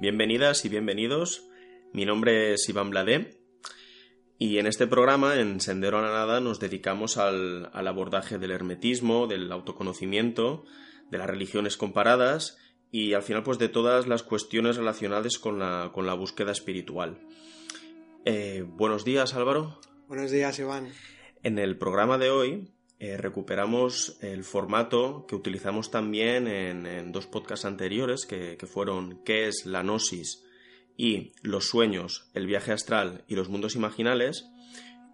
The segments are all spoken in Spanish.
Bienvenidas y bienvenidos. Mi nombre es Iván Bladé y en este programa, en Sendero a la Nada, nos dedicamos al, abordaje del hermetismo, del autoconocimiento, de las religiones comparadas y al final pues de todas las cuestiones relacionadas con la, con la búsqueda espiritual. Eh, buenos días Álvaro. Buenos días Iván. En el programa de hoy eh, recuperamos el formato que utilizamos también en, dos podcasts anteriores, que, fueron ¿Qué es la gnosis? y Los sueños, el viaje astral y los mundos imaginales.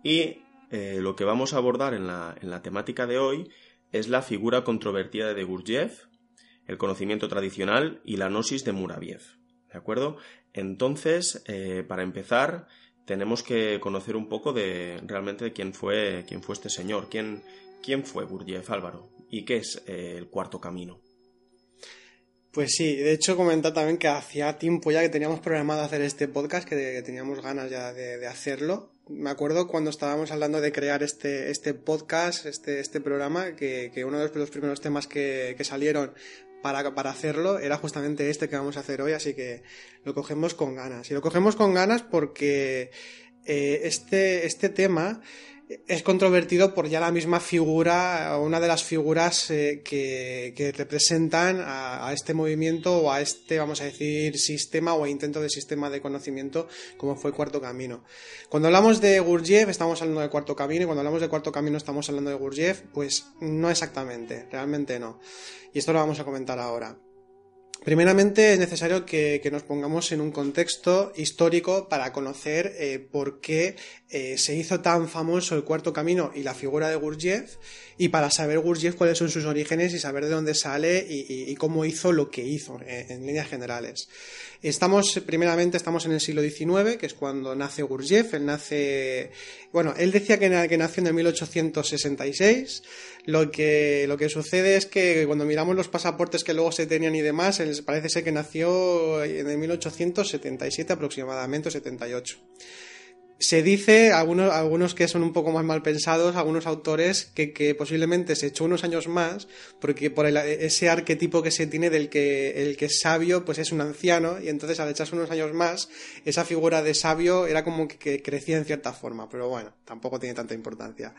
Y eh, lo que vamos a abordar en la, en la, temática de hoy es la figura controvertida de Gurdjieff, el conocimiento tradicional y la gnosis de Muraviev. ¿De acuerdo? Entonces, eh, para empezar, tenemos que conocer un poco de realmente quién fue, quién fue este señor, quién, ¿Quién fue Gurdjieff Álvaro? ¿Y qué es eh, el cuarto camino? Pues sí, de hecho comentar también que hacía tiempo ya que teníamos programado hacer este podcast, que, teníamos ganas ya de, hacerlo. Me acuerdo cuando estábamos hablando de crear este, este podcast, este, este programa, que, uno de los primeros temas que, salieron para, para, hacerlo era justamente este que vamos a hacer hoy, así que lo cogemos con ganas. Y lo cogemos con ganas porque eh, este, este tema es controvertido por ya la misma figura, una de las figuras eh, que, representan a, este movimiento o a este, vamos a decir, sistema o intento de sistema de conocimiento como fue Cuarto Camino. Cuando hablamos de Gurdjieff estamos hablando del Cuarto Camino y cuando hablamos del Cuarto Camino estamos hablando de Gurdjieff, pues no exactamente, realmente no. Y esto lo vamos a comentar ahora. Primeramente es necesario que, nos pongamos en un contexto histórico para conocer eh, por qué eh, se hizo tan famoso el cuarto camino y la figura de Gurdjieff y para saber Gurdjieff cuáles son sus orígenes y saber de dónde sale y, cómo hizo lo que hizo eh, en líneas generales. Estamos, primeramente, estamos en el siglo XIX, que es cuando nace Gurdjieff. Él nace, bueno, él decía que, nació en el 1866. Lo que, lo que sucede es que cuando miramos los pasaportes que luego se tenían y demás, parece ser que nació en el 1877 aproximadamente, o 78 se dice, algunos, algunos que son un poco más mal pensados, algunos autores, que, posiblemente se echó unos años más, porque por ese arquetipo que se tiene del que el que es sabio, pues es un anciano, y entonces al echarse unos años más, esa figura de sabio era como que, crecía en cierta forma, pero bueno, tampoco tiene tanta importancia.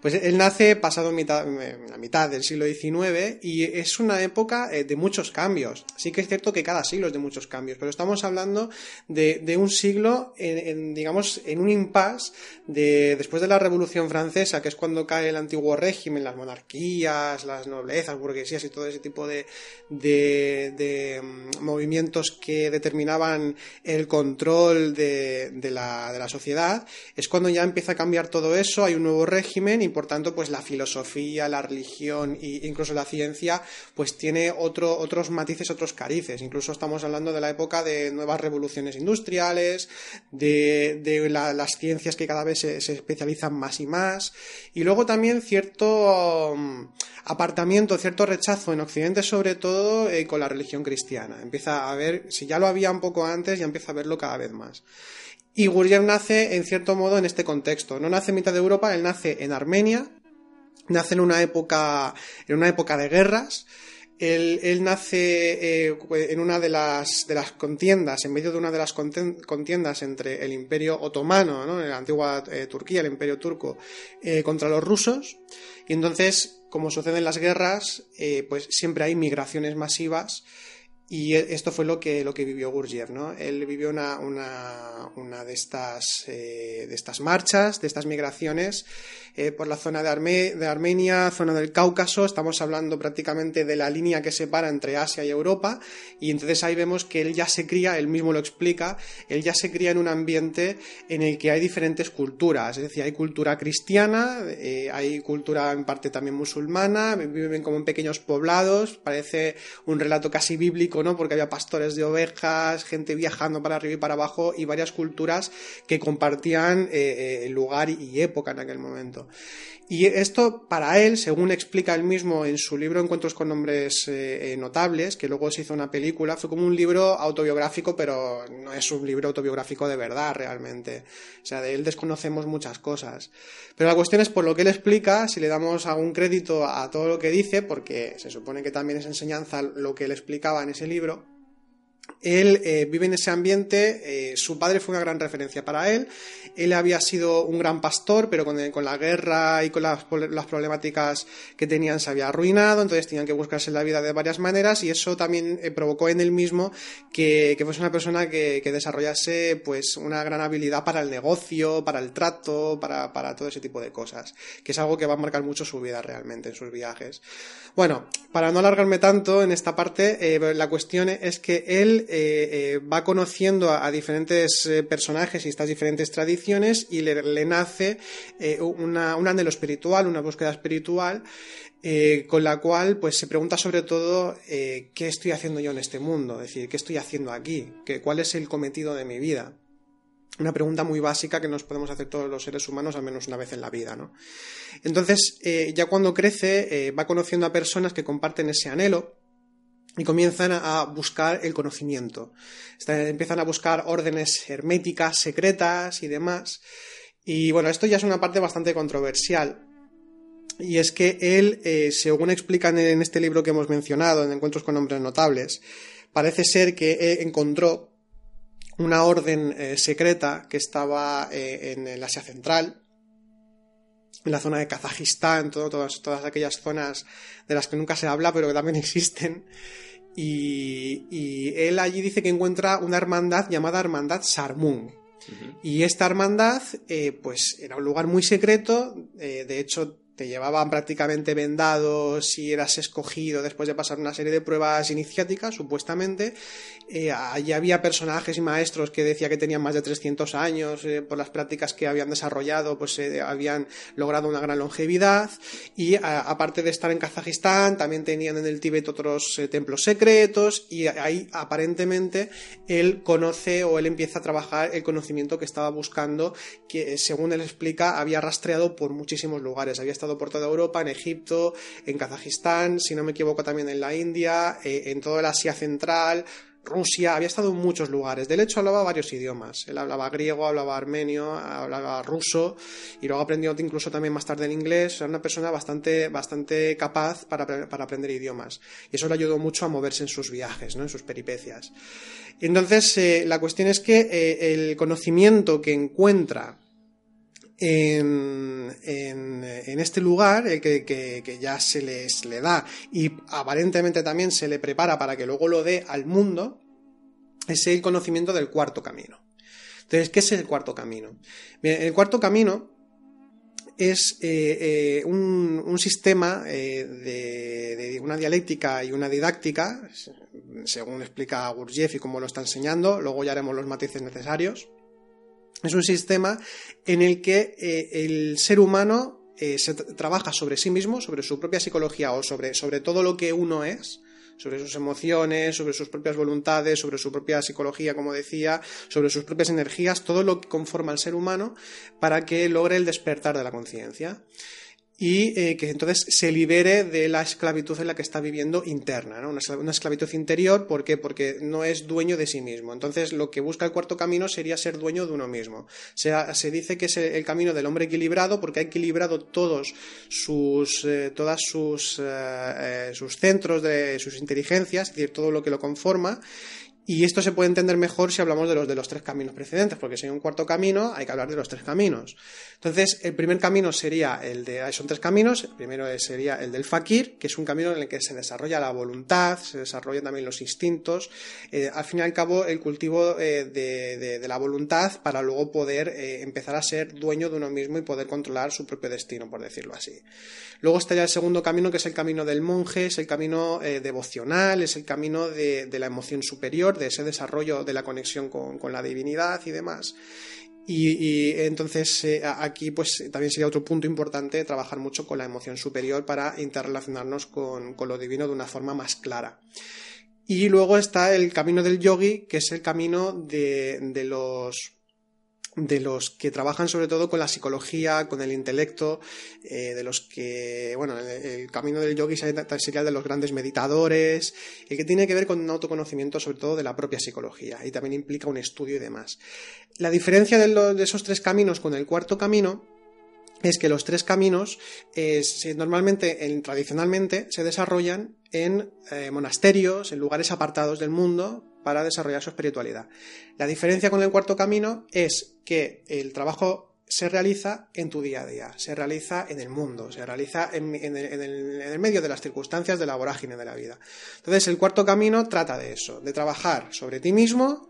Pues él nace pasado mitad, la mitad del siglo XIX, y es una época eh, de muchos cambios. Sí que es cierto que cada siglo es de muchos cambios, pero estamos hablando de, un siglo, en, digamos, en un impasse de, después de la Revolución Francesa, que es cuando cae el antiguo régimen, las monarquías, las noblezas, burguesías y todo ese tipo de, de, mm, movimientos que determinaban el control de, la, de la sociedad, es cuando ya empieza a cambiar todo eso, hay un nuevo régimen y por tanto pues la filosofía, la religión e incluso la ciencia pues tiene otro, otros matices, otros carices. Incluso estamos hablando de la época de nuevas revoluciones industriales, de, de la, las ciencias que cada vez se, especializan más y más, y luego también cierto mm, apartamiento, cierto rechazo en Occidente, sobre todo eh, con la religión cristiana. Empieza a ver, si ya lo había un poco antes, ya empieza a verlo cada vez más. Y Gurdjieff nace, en cierto modo, en este contexto. No nace en mitad de Europa, él nace en Armenia, nace en una época, en una época de guerras, él, nace eh, en una de las, de las contiendas, en medio de una de las contiendas entre el Imperio Otomano, ¿no? en la antigua eh, Turquía, el Imperio Turco, eh, contra los rusos. Y entonces, como suceden las guerras, pues siempre hay migraciones masivas y e, esto fue lo que, lo que vivió Gurdjieff, ¿no? Él vivió una, una, de, estas, de estas marchas, de estas migraciones eh, por la zona de, de, Armenia, zona del Cáucaso, estamos hablando prácticamente de la línea que separa entre Asia y Europa, y entonces ahí vemos que él ya se cría, él mismo lo explica, él ya se cría en un ambiente en el que hay diferentes culturas, es decir, hay cultura cristiana, eh, hay cultura en parte también musulmana, viven como en pequeños poblados, parece un relato casi bíblico porque había pastores de ovejas, gente viajando para arriba y para abajo y varias culturas que compartían eh, eh, lugar y época en aquel momento. Y esto, para él, según explica él mismo en su libro Encuentros con Nombres eh, Notables, que luego se hizo una película, fue como un libro autobiográfico, pero no es un libro autobiográfico de verdad realmente. O sea, de él desconocemos muchas cosas. Pero la cuestión es por lo que él explica, si le damos algún crédito a todo lo que dice, porque se supone que también es enseñanza lo que él explicaba en ese libro, él eh, vive en ese ambiente, eh, su padre fue una gran referencia para él, él había sido un gran pastor, pero con, la guerra y con las, problemáticas que tenían se había arruinado, entonces tenían que buscarse la vida de varias maneras y eso también eh, provocó en él mismo que, fuese una persona que, desarrollase pues una gran habilidad para el negocio, para el trato, para todo ese tipo de cosas, que es algo que va a marcar mucho su vida realmente en sus viajes. Bueno, para no alargarme tanto en esta parte, la cuestión es que él eh, eh, va conociendo a, diferentes eh, personajes y estas diferentes tradiciones y le, nace una, un anhelo espiritual, una búsqueda espiritual, con la cual pues se pregunta sobre todo qué estoy haciendo yo en este mundo, es decir, qué estoy haciendo aquí, cuál es el cometido de mi vida. Una pregunta muy básica que nos podemos hacer todos los seres humanos al menos una vez en la vida, ¿no? Entonces, ya cuando crece, va conociendo a personas que comparten ese anhelo, y comienzan a buscar el conocimiento. Empiezan a buscar órdenes herméticas, secretas y demás. Y bueno, esto ya es una parte bastante controversial. Y es que él, eh, según explican en este libro que hemos mencionado, en Encuentros con Hombres Notables, parece ser que encontró una orden eh, secreta que estaba eh, en el Asia Central, en la zona de Kazajistán, todas, todas aquellas zonas de las que nunca se habla, pero que también existen, y, él allí dice que encuentra una hermandad llamada Hermandad Sarmung. Y esta hermandad, eh, pues era un lugar muy secreto, eh, de hecho te llevaban prácticamente vendado si eras escogido después de pasar una serie de pruebas iniciáticas, supuestamente. Eh, allí había personajes y maestros que decía que tenían más de 300 años, eh, por las prácticas que habían desarrollado, pues eh, habían logrado una gran longevidad. Y aparte de estar en Kazajistán, también tenían en el Tíbet otros templos secretos y ahí aparentemente él conoce o él empieza a trabajar el conocimiento que estaba buscando, que según él explica había rastreado por muchísimos lugares, había estado por toda Europa, en Egipto, en Kazajistán, si no me equivoco también en la India, eh, en toda el Asia Central, Rusia, había estado en muchos lugares. De hecho, hablaba varios idiomas. Él hablaba griego, hablaba armenio, hablaba ruso y luego aprendió incluso también más tarde en inglés. Era una persona bastante, bastante capaz para, aprender idiomas. Y eso le ayudó mucho a moverse en sus viajes, en sus peripecias. Entonces, eh, la cuestión es que eh, el conocimiento que encuentra en, este lugar, eh, que, ya se les le da y aparentemente también se le prepara para que luego lo dé al mundo, es el conocimiento del cuarto camino. Entonces, ¿qué es el cuarto camino? el cuarto camino es eh, eh, un, sistema de, de, una dialéctica y una didáctica, según explica Gurdjieff y cómo lo está enseñando, luego ya haremos los matices necesarios es un sistema en el que eh, el ser humano eh, se trabaja sobre sí mismo, sobre su propia psicología o sobre, sobre todo lo que uno es, sobre sus emociones, sobre sus propias voluntades, sobre su propia psicología, como decía, sobre sus propias energías, todo lo que conforma al ser humano para que logre el despertar de la conciencia y eh, que entonces se libere de la esclavitud en la que está viviendo interna, ¿no? una, esclavitud interior, ¿por qué? Porque no es dueño de sí mismo. Entonces lo que busca el cuarto camino sería ser dueño de uno mismo. Se, se dice que es el camino del hombre equilibrado porque ha equilibrado todos sus, eh, todas sus, eh, sus centros de sus inteligencias, es decir, todo lo que lo conforma, y esto se puede entender mejor si hablamos de los de los tres caminos precedentes, porque si hay un cuarto camino, hay que hablar de los tres caminos. Entonces, el primer camino sería el de. Son tres caminos. El primero sería el del fakir, que es un camino en el que se desarrolla la voluntad, se desarrollan también los instintos. Eh, al fin y al cabo, el cultivo eh, de, la voluntad para luego poder eh, empezar a ser dueño de uno mismo y poder controlar su propio destino, por decirlo así. Luego estaría el segundo camino, que es el camino del monje, es el camino devocional, es el camino de la emoción superior de ese desarrollo de la conexión con, la divinidad y demás. Y, entonces eh, aquí pues también sería otro punto importante trabajar mucho con la emoción superior para interrelacionarnos con, con, lo divino de una forma más clara. Y luego está el camino del yogi, que es el camino de, de los de los que trabajan sobre todo con la psicología, con el intelecto, eh, de los que, bueno, el, camino del yogi sería de los grandes meditadores, el que tiene que ver con un autoconocimiento sobre todo de la propia psicología y también implica un estudio y demás. La diferencia de, esos tres caminos con el cuarto camino es que los tres caminos eh, normalmente, tradicionalmente, se desarrollan en eh, monasterios, en lugares apartados del mundo, para desarrollar su espiritualidad. La diferencia con el cuarto camino es que el trabajo se realiza en tu día a día, se realiza en el mundo, se realiza en, el, medio de las circunstancias de la vorágine de la vida. Entonces, el cuarto camino trata de eso, de trabajar sobre ti mismo,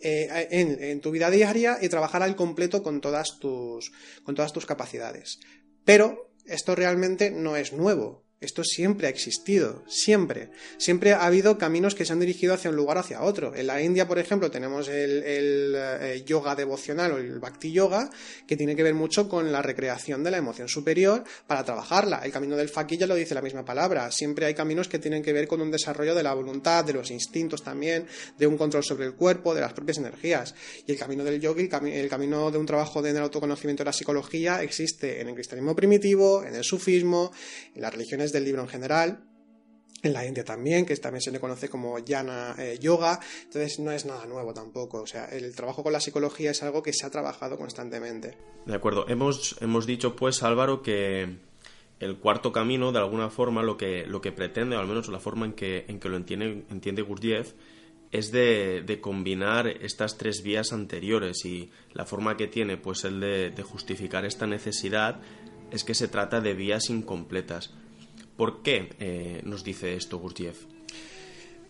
eh, en, tu vida diaria y trabajar al completo con todas tus, con todas tus capacidades. Pero esto realmente no es nuevo. Esto siempre ha existido, siempre. Siempre ha habido caminos que se han dirigido hacia un lugar hacia otro. En la India, por ejemplo, tenemos el, eh, yoga devocional o el bhakti yoga, que tiene que ver mucho con la recreación de la emoción superior para trabajarla. El camino del faki ya lo dice la misma palabra. Siempre hay caminos que tienen que ver con un desarrollo de la voluntad, de los instintos también, de un control sobre el cuerpo, de las propias energías. Y el camino del yoga, el, camino de un trabajo de autoconocimiento de la psicología existe en el cristianismo primitivo, en el sufismo, en las religiones del libro en general, en la India también, que también se le conoce como Yana eh, Yoga, entonces no es nada nuevo tampoco, o sea, el trabajo con la psicología es algo que se ha trabajado constantemente. De acuerdo, hemos, hemos dicho pues Álvaro que el cuarto camino de alguna forma lo que, lo que pretende, o al menos la forma en que, en que lo entiende, entiende Gurdjieff, es de, de, combinar estas tres vías anteriores y la forma que tiene pues el de, de justificar esta necesidad es que se trata de vías incompletas. ¿Por qué eh, nos dice esto Gurdjieff?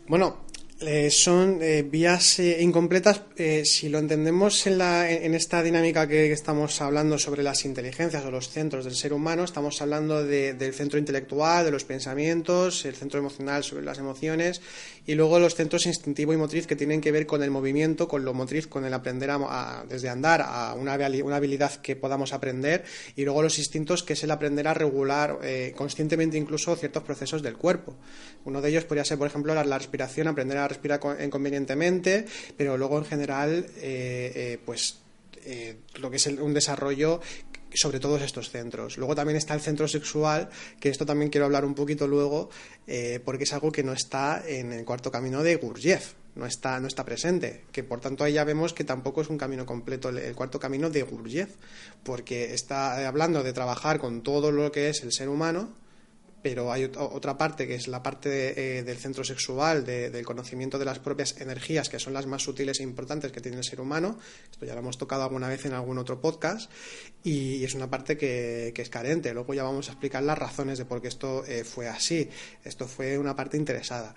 Bueno, eh, son eh, vías incompletas si lo entendemos en, la, en, esta dinámica que estamos hablando sobre las inteligencias o los centros del ser humano. Estamos hablando del centro intelectual, de los pensamientos, el centro emocional sobre las emociones y luego los centros instintivo y motriz que tienen que ver con el movimiento, con lo motriz, con el aprender a, desde andar a una, una, habilidad que podamos aprender y luego los instintos que es el aprender a regular eh, conscientemente incluso ciertos procesos del cuerpo. Uno de ellos podría ser, por ejemplo, la, respiración, aprender a respirar convenientemente, pero luego en general, eh, eh, pues lo que es un desarrollo sobre todos estos centros. Luego también está el centro sexual, que esto también quiero hablar un poquito luego, eh, porque es algo que no está en el cuarto camino de Gurdjieff, no está, no está presente, que por tanto ahí ya vemos que tampoco es un camino completo el, cuarto camino de Gurdjieff, porque está hablando de trabajar con todo lo que es el ser humano, pero hay otra parte que es la parte eh, del centro sexual, del conocimiento de las propias energías, que son las más sutiles e importantes que tiene el ser humano. Esto ya lo hemos tocado alguna vez en algún otro podcast y es una parte que, es carente. Luego ya vamos a explicar las razones de por qué esto eh, fue así. Esto fue una parte interesada.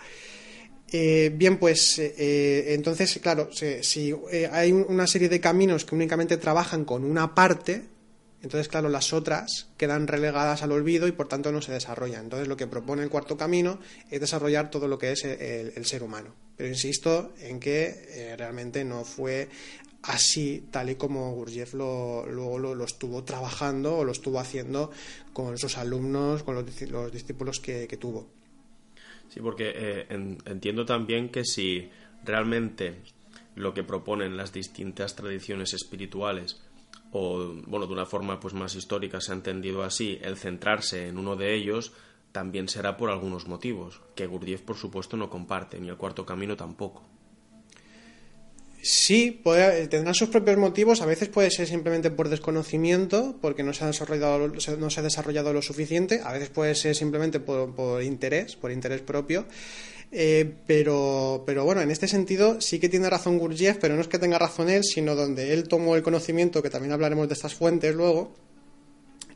Eh, bien, pues entonces, claro, si hay una serie de caminos que únicamente trabajan con una parte, entonces, claro, las otras quedan relegadas al olvido y por tanto no se desarrollan. Entonces, lo que propone el cuarto camino es desarrollar todo lo que es el, ser humano. Pero insisto en que eh, realmente no fue así, tal y como Gurdjieff lo, luego lo, estuvo trabajando o lo estuvo haciendo con sus alumnos, con los, discípulos que, tuvo. Sí, porque eh, entiendo también que si realmente lo que proponen las distintas tradiciones espirituales o bueno, de una forma pues más histórica se ha entendido así, el centrarse en uno de ellos también será por algunos motivos, que Gurdjieff por supuesto no comparte, ni el cuarto camino tampoco. Sí, puede, tendrán sus propios motivos, a veces puede ser simplemente por desconocimiento, porque no se ha desarrollado, no se ha desarrollado lo suficiente, a veces puede ser simplemente por, por interés, por interés propio. Eh, pero, pero bueno, en este sentido sí que tiene razón Gurdjieff, pero no es que tenga razón él, sino donde él tomó el conocimiento, que también hablaremos de estas fuentes luego,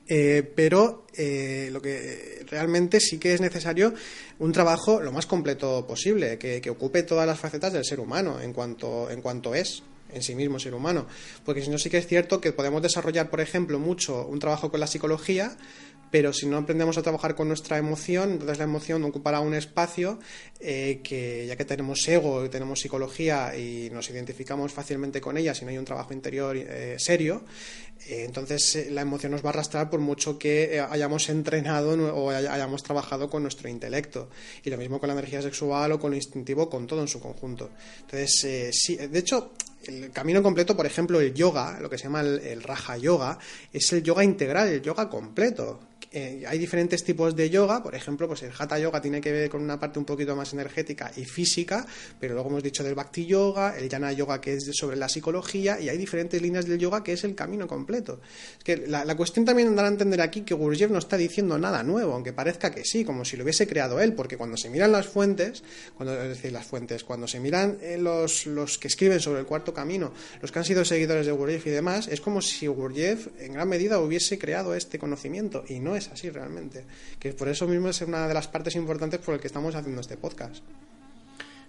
eh, pero eh, lo que realmente sí que es necesario un trabajo lo más completo posible, que, que, ocupe todas las facetas del ser humano en cuanto, en cuanto es en sí mismo ser humano. Porque si no, sí que es cierto que podemos desarrollar, por ejemplo, mucho un trabajo con la psicología, pero si no aprendemos a trabajar con nuestra emoción, entonces la emoción ocupará un espacio eh, que ya que tenemos ego, tenemos psicología y nos identificamos fácilmente con ella, si no hay un trabajo interior eh, serio, eh, entonces la emoción nos va a arrastrar por mucho que hayamos entrenado o hayamos trabajado con nuestro intelecto. Y lo mismo con la energía sexual o con lo instintivo, con todo en su conjunto. Entonces, sí, de hecho, el camino completo, por ejemplo, el yoga, lo que se llama el, el, Raja Yoga, es el yoga integral, el yoga completo eh, hay diferentes tipos de yoga, por ejemplo, pues el Hatha Yoga tiene que ver con una parte un poquito más energética y física, pero luego hemos dicho del Bhakti Yoga, el Jnana Yoga que es sobre la psicología, y hay diferentes líneas del yoga que es el camino completo. Es que la, cuestión también dará a entender aquí que Gurdjieff no está diciendo nada nuevo, aunque parezca que sí, como si lo hubiese creado él, porque cuando se miran las fuentes, cuando, es decir, las fuentes, cuando se miran eh, los, los que escriben sobre el cuarto camino, los que han sido seguidores de Gurdjieff y demás, es como si Gurdjieff en gran medida hubiese creado este conocimiento, y no es así realmente. Que por eso mismo es una de las partes importantes por el que estamos haciendo este podcast.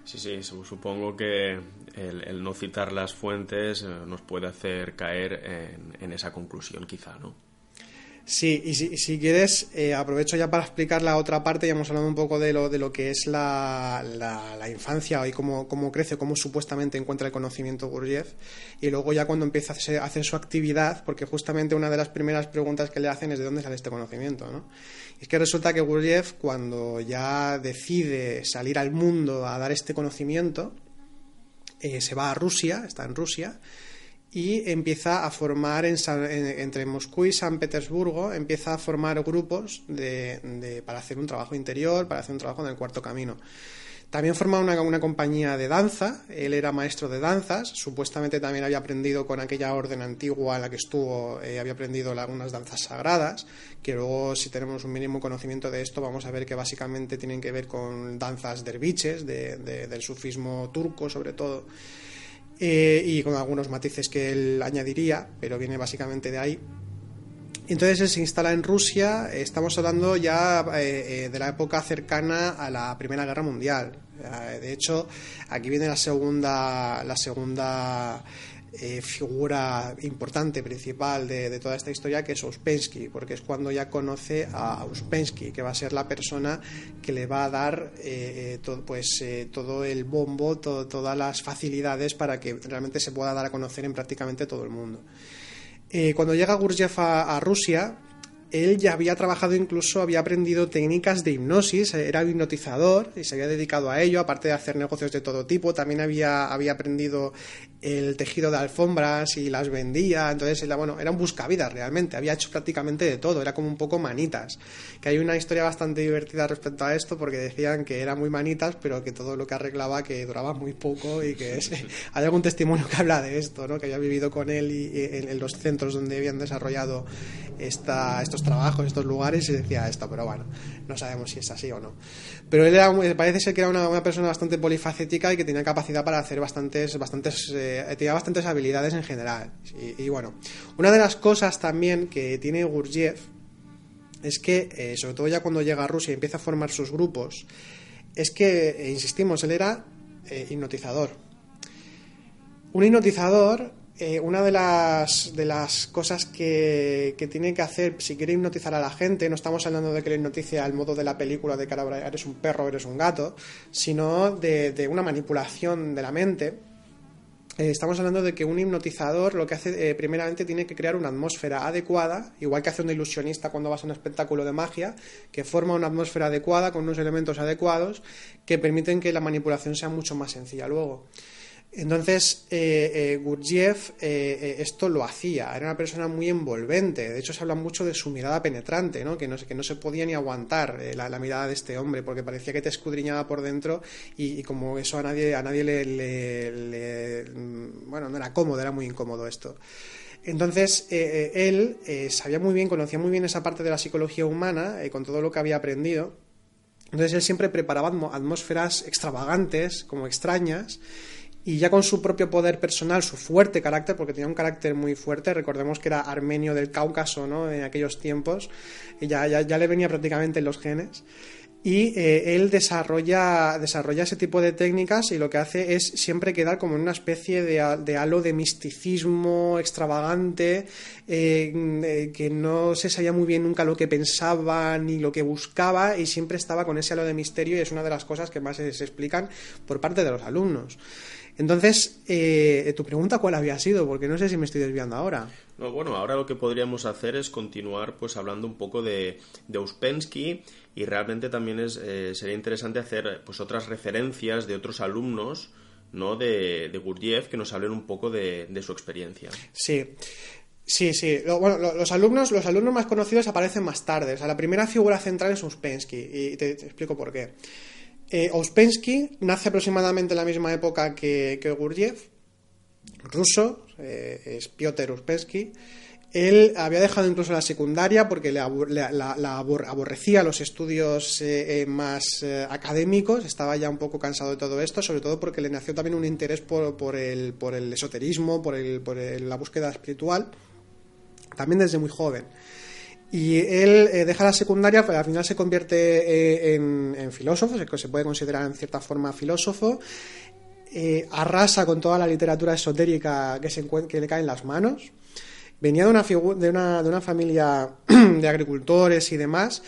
Sí, sí, supongo que el, no citar las fuentes eh, nos puede hacer caer en, en esa conclusión, quizá, ¿no? Sí, y si, quieres, eh, aprovecho ya para explicar la otra parte, ya hemos hablado un poco de lo, de lo que es la, la, infancia y cómo, cómo, crece, cómo supuestamente encuentra el conocimiento Gurdjieff, y luego ya cuando empieza a hacer, su actividad, porque justamente una de las primeras preguntas que le hacen es de dónde sale este conocimiento, ¿no? Y es que resulta que Gurdjieff, cuando ya decide salir al mundo a dar este conocimiento, eh, se va a Rusia, está en Rusia, y empieza a formar entre Moscú y San Petersburgo, empieza a formar grupos de, para hacer un trabajo interior, para hacer un trabajo en el cuarto camino. También forma una, una, compañía de danza, él era maestro de danzas, supuestamente también había aprendido con aquella orden antigua en la que estuvo, eh, había aprendido algunas danzas sagradas, que luego si tenemos un mínimo conocimiento de esto vamos a ver que básicamente tienen que ver con danzas derviches, del sufismo turco sobre todo. Eh, y con algunos matices que él añadiría, pero viene básicamente de ahí. Entonces él se instala en Rusia, estamos hablando ya eh, eh, de la época cercana a la Primera Guerra Mundial. de hecho, aquí viene la segunda, la segunda eh, figura importante, principal de, toda esta historia, que es Ouspensky, porque es cuando ya conoce a Ouspensky, que va a ser la persona que le va a dar eh, eh, todo, pues, todo el bombo, todas las facilidades para que realmente se pueda dar a conocer en prácticamente todo el mundo. cuando llega Gurdjieff a Rusia, él ya había trabajado incluso, había aprendido técnicas de hipnosis, era hipnotizador y se había dedicado a ello, aparte de hacer negocios de todo tipo, también había, había aprendido el tejido de alfombras y las vendía, entonces era, bueno, era un buscavidas realmente, había hecho prácticamente de todo, era como un poco manitas, que hay una historia bastante divertida respecto a esto porque decían que era muy manitas, pero que todo lo que arreglaba que duraba muy poco y que hay algún testimonio que habla de esto, ¿no? que había vivido con él y, en, los centros donde habían desarrollado esta, estos trabajos, estos lugares y decía esto, pero bueno, no sabemos si es así o no. Pero él era, parece ser que era una, persona bastante polifacética y que tenía capacidad para hacer bastantes, bastantes, eh, tenía bastantes habilidades en general. Y, bueno, una de las cosas también que tiene Gurdjieff es que, eh, sobre todo ya cuando llega a Rusia y empieza a formar sus grupos, es que, eh, insistimos, él era hipnotizador. Un hipnotizador eh, una de las, de las cosas que, que, tiene que hacer si quiere hipnotizar a la gente, no estamos hablando de que le hipnotice al modo de la película de que eres un perro, eres un gato, sino de, una manipulación de la mente. Eh, estamos hablando de que un hipnotizador lo que hace, eh, primeramente, tiene que crear una atmósfera adecuada, igual que hace un ilusionista cuando vas a un espectáculo de magia, que forma una atmósfera adecuada con unos elementos adecuados que permiten que la manipulación sea mucho más sencilla luego. Entonces, eh, eh Gurdjieff eh, esto lo hacía, era una persona muy envolvente, de hecho se habla mucho de su mirada penetrante, ¿no? Que, no, que no se podía ni aguantar la, mirada de este hombre, porque parecía que te escudriñaba por dentro y, como eso a nadie, a nadie le, mm, Bueno, no era cómodo, era muy incómodo esto. Entonces, él sabía muy bien, conocía muy bien esa parte de la psicología humana, con todo lo que había aprendido. Entonces, él siempre preparaba atmósferas extravagantes, como extrañas, y ya con su propio poder personal, su fuerte carácter, porque tenía un carácter muy fuerte, recordemos que era armenio del Cáucaso ¿no? en aquellos tiempos, y ya, ya, le venía prácticamente en los genes, y eh, él desarrolla, desarrolla ese tipo de técnicas y lo que hace es siempre quedar como en una especie de, de halo de misticismo extravagante, eh, eh, que no se sabía muy bien nunca lo que pensaba ni lo que buscaba y siempre estaba con ese halo de misterio y es una de las cosas que más se explican por parte de los alumnos. Entonces, eh, tu pregunta cuál había sido, porque no sé si me estoy desviando ahora. No, bueno, ahora lo que podríamos hacer es continuar pues hablando un poco de, de Uspensky y realmente también es, eh, sería interesante hacer pues otras referencias de otros alumnos ¿no? de, de Gurdjieff que nos hablen un poco de, de su experiencia. Sí. Sí, sí. bueno, los alumnos, los alumnos más conocidos aparecen más tarde. O sea, la primera figura central es Uspensky, y te, explico por qué. Eh, Uspensky nace aproximadamente en la misma época que, que Gurdjieff, ruso, eh, es Piotr Uspensky. Él había dejado incluso la secundaria porque le la, aborrecía los estudios eh, eh, más académicos, estaba ya un poco cansado de todo esto, sobre todo porque le nació también un interés por, el, por el, esoterismo, por, el, por la búsqueda espiritual, también desde muy joven. Y él deja la secundaria, pero al final se convierte en, en, filósofo, se puede considerar en cierta forma filósofo, eh, arrasa con toda la literatura esotérica que, se que le cae en las manos. Venía de una, de una, de una familia de agricultores y demás,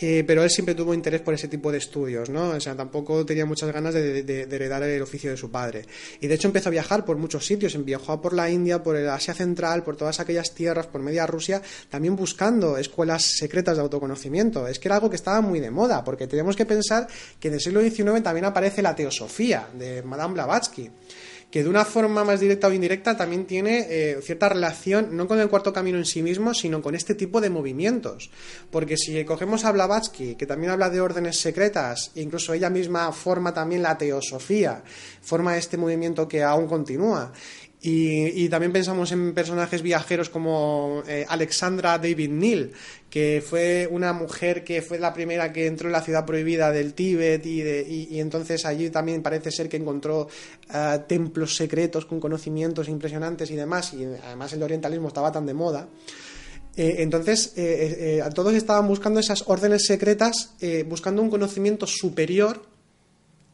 eh, pero él siempre tuvo interés por ese tipo de estudios, ¿no? O sea, tampoco tenía muchas ganas de, heredar el oficio de su padre. Y de hecho empezó a viajar por muchos sitios, viajó por la India, por el Asia Central, por todas aquellas tierras, por media Rusia, también buscando escuelas secretas de autoconocimiento. Es que era algo que estaba muy de moda, porque tenemos que pensar que en el siglo XIX también aparece la teosofía de Madame Blavatsky que de una forma más directa o indirecta también tiene eh, cierta relación, no con el cuarto camino en sí mismo, sino con este tipo de movimientos. Porque si cogemos a Blavatsky, que también habla de órdenes secretas, incluso ella misma forma también la teosofía, forma este movimiento que aún continúa. Y, también pensamos en personajes viajeros como eh, Alexandra David Neal, que fue una mujer que fue la primera que entró en la ciudad prohibida del Tíbet y, entonces allí también parece ser que encontró eh, templos secretos con conocimientos impresionantes y demás, y además el orientalismo estaba tan de moda. Eh, entonces, todos estaban buscando esas órdenes secretas, buscando un conocimiento superior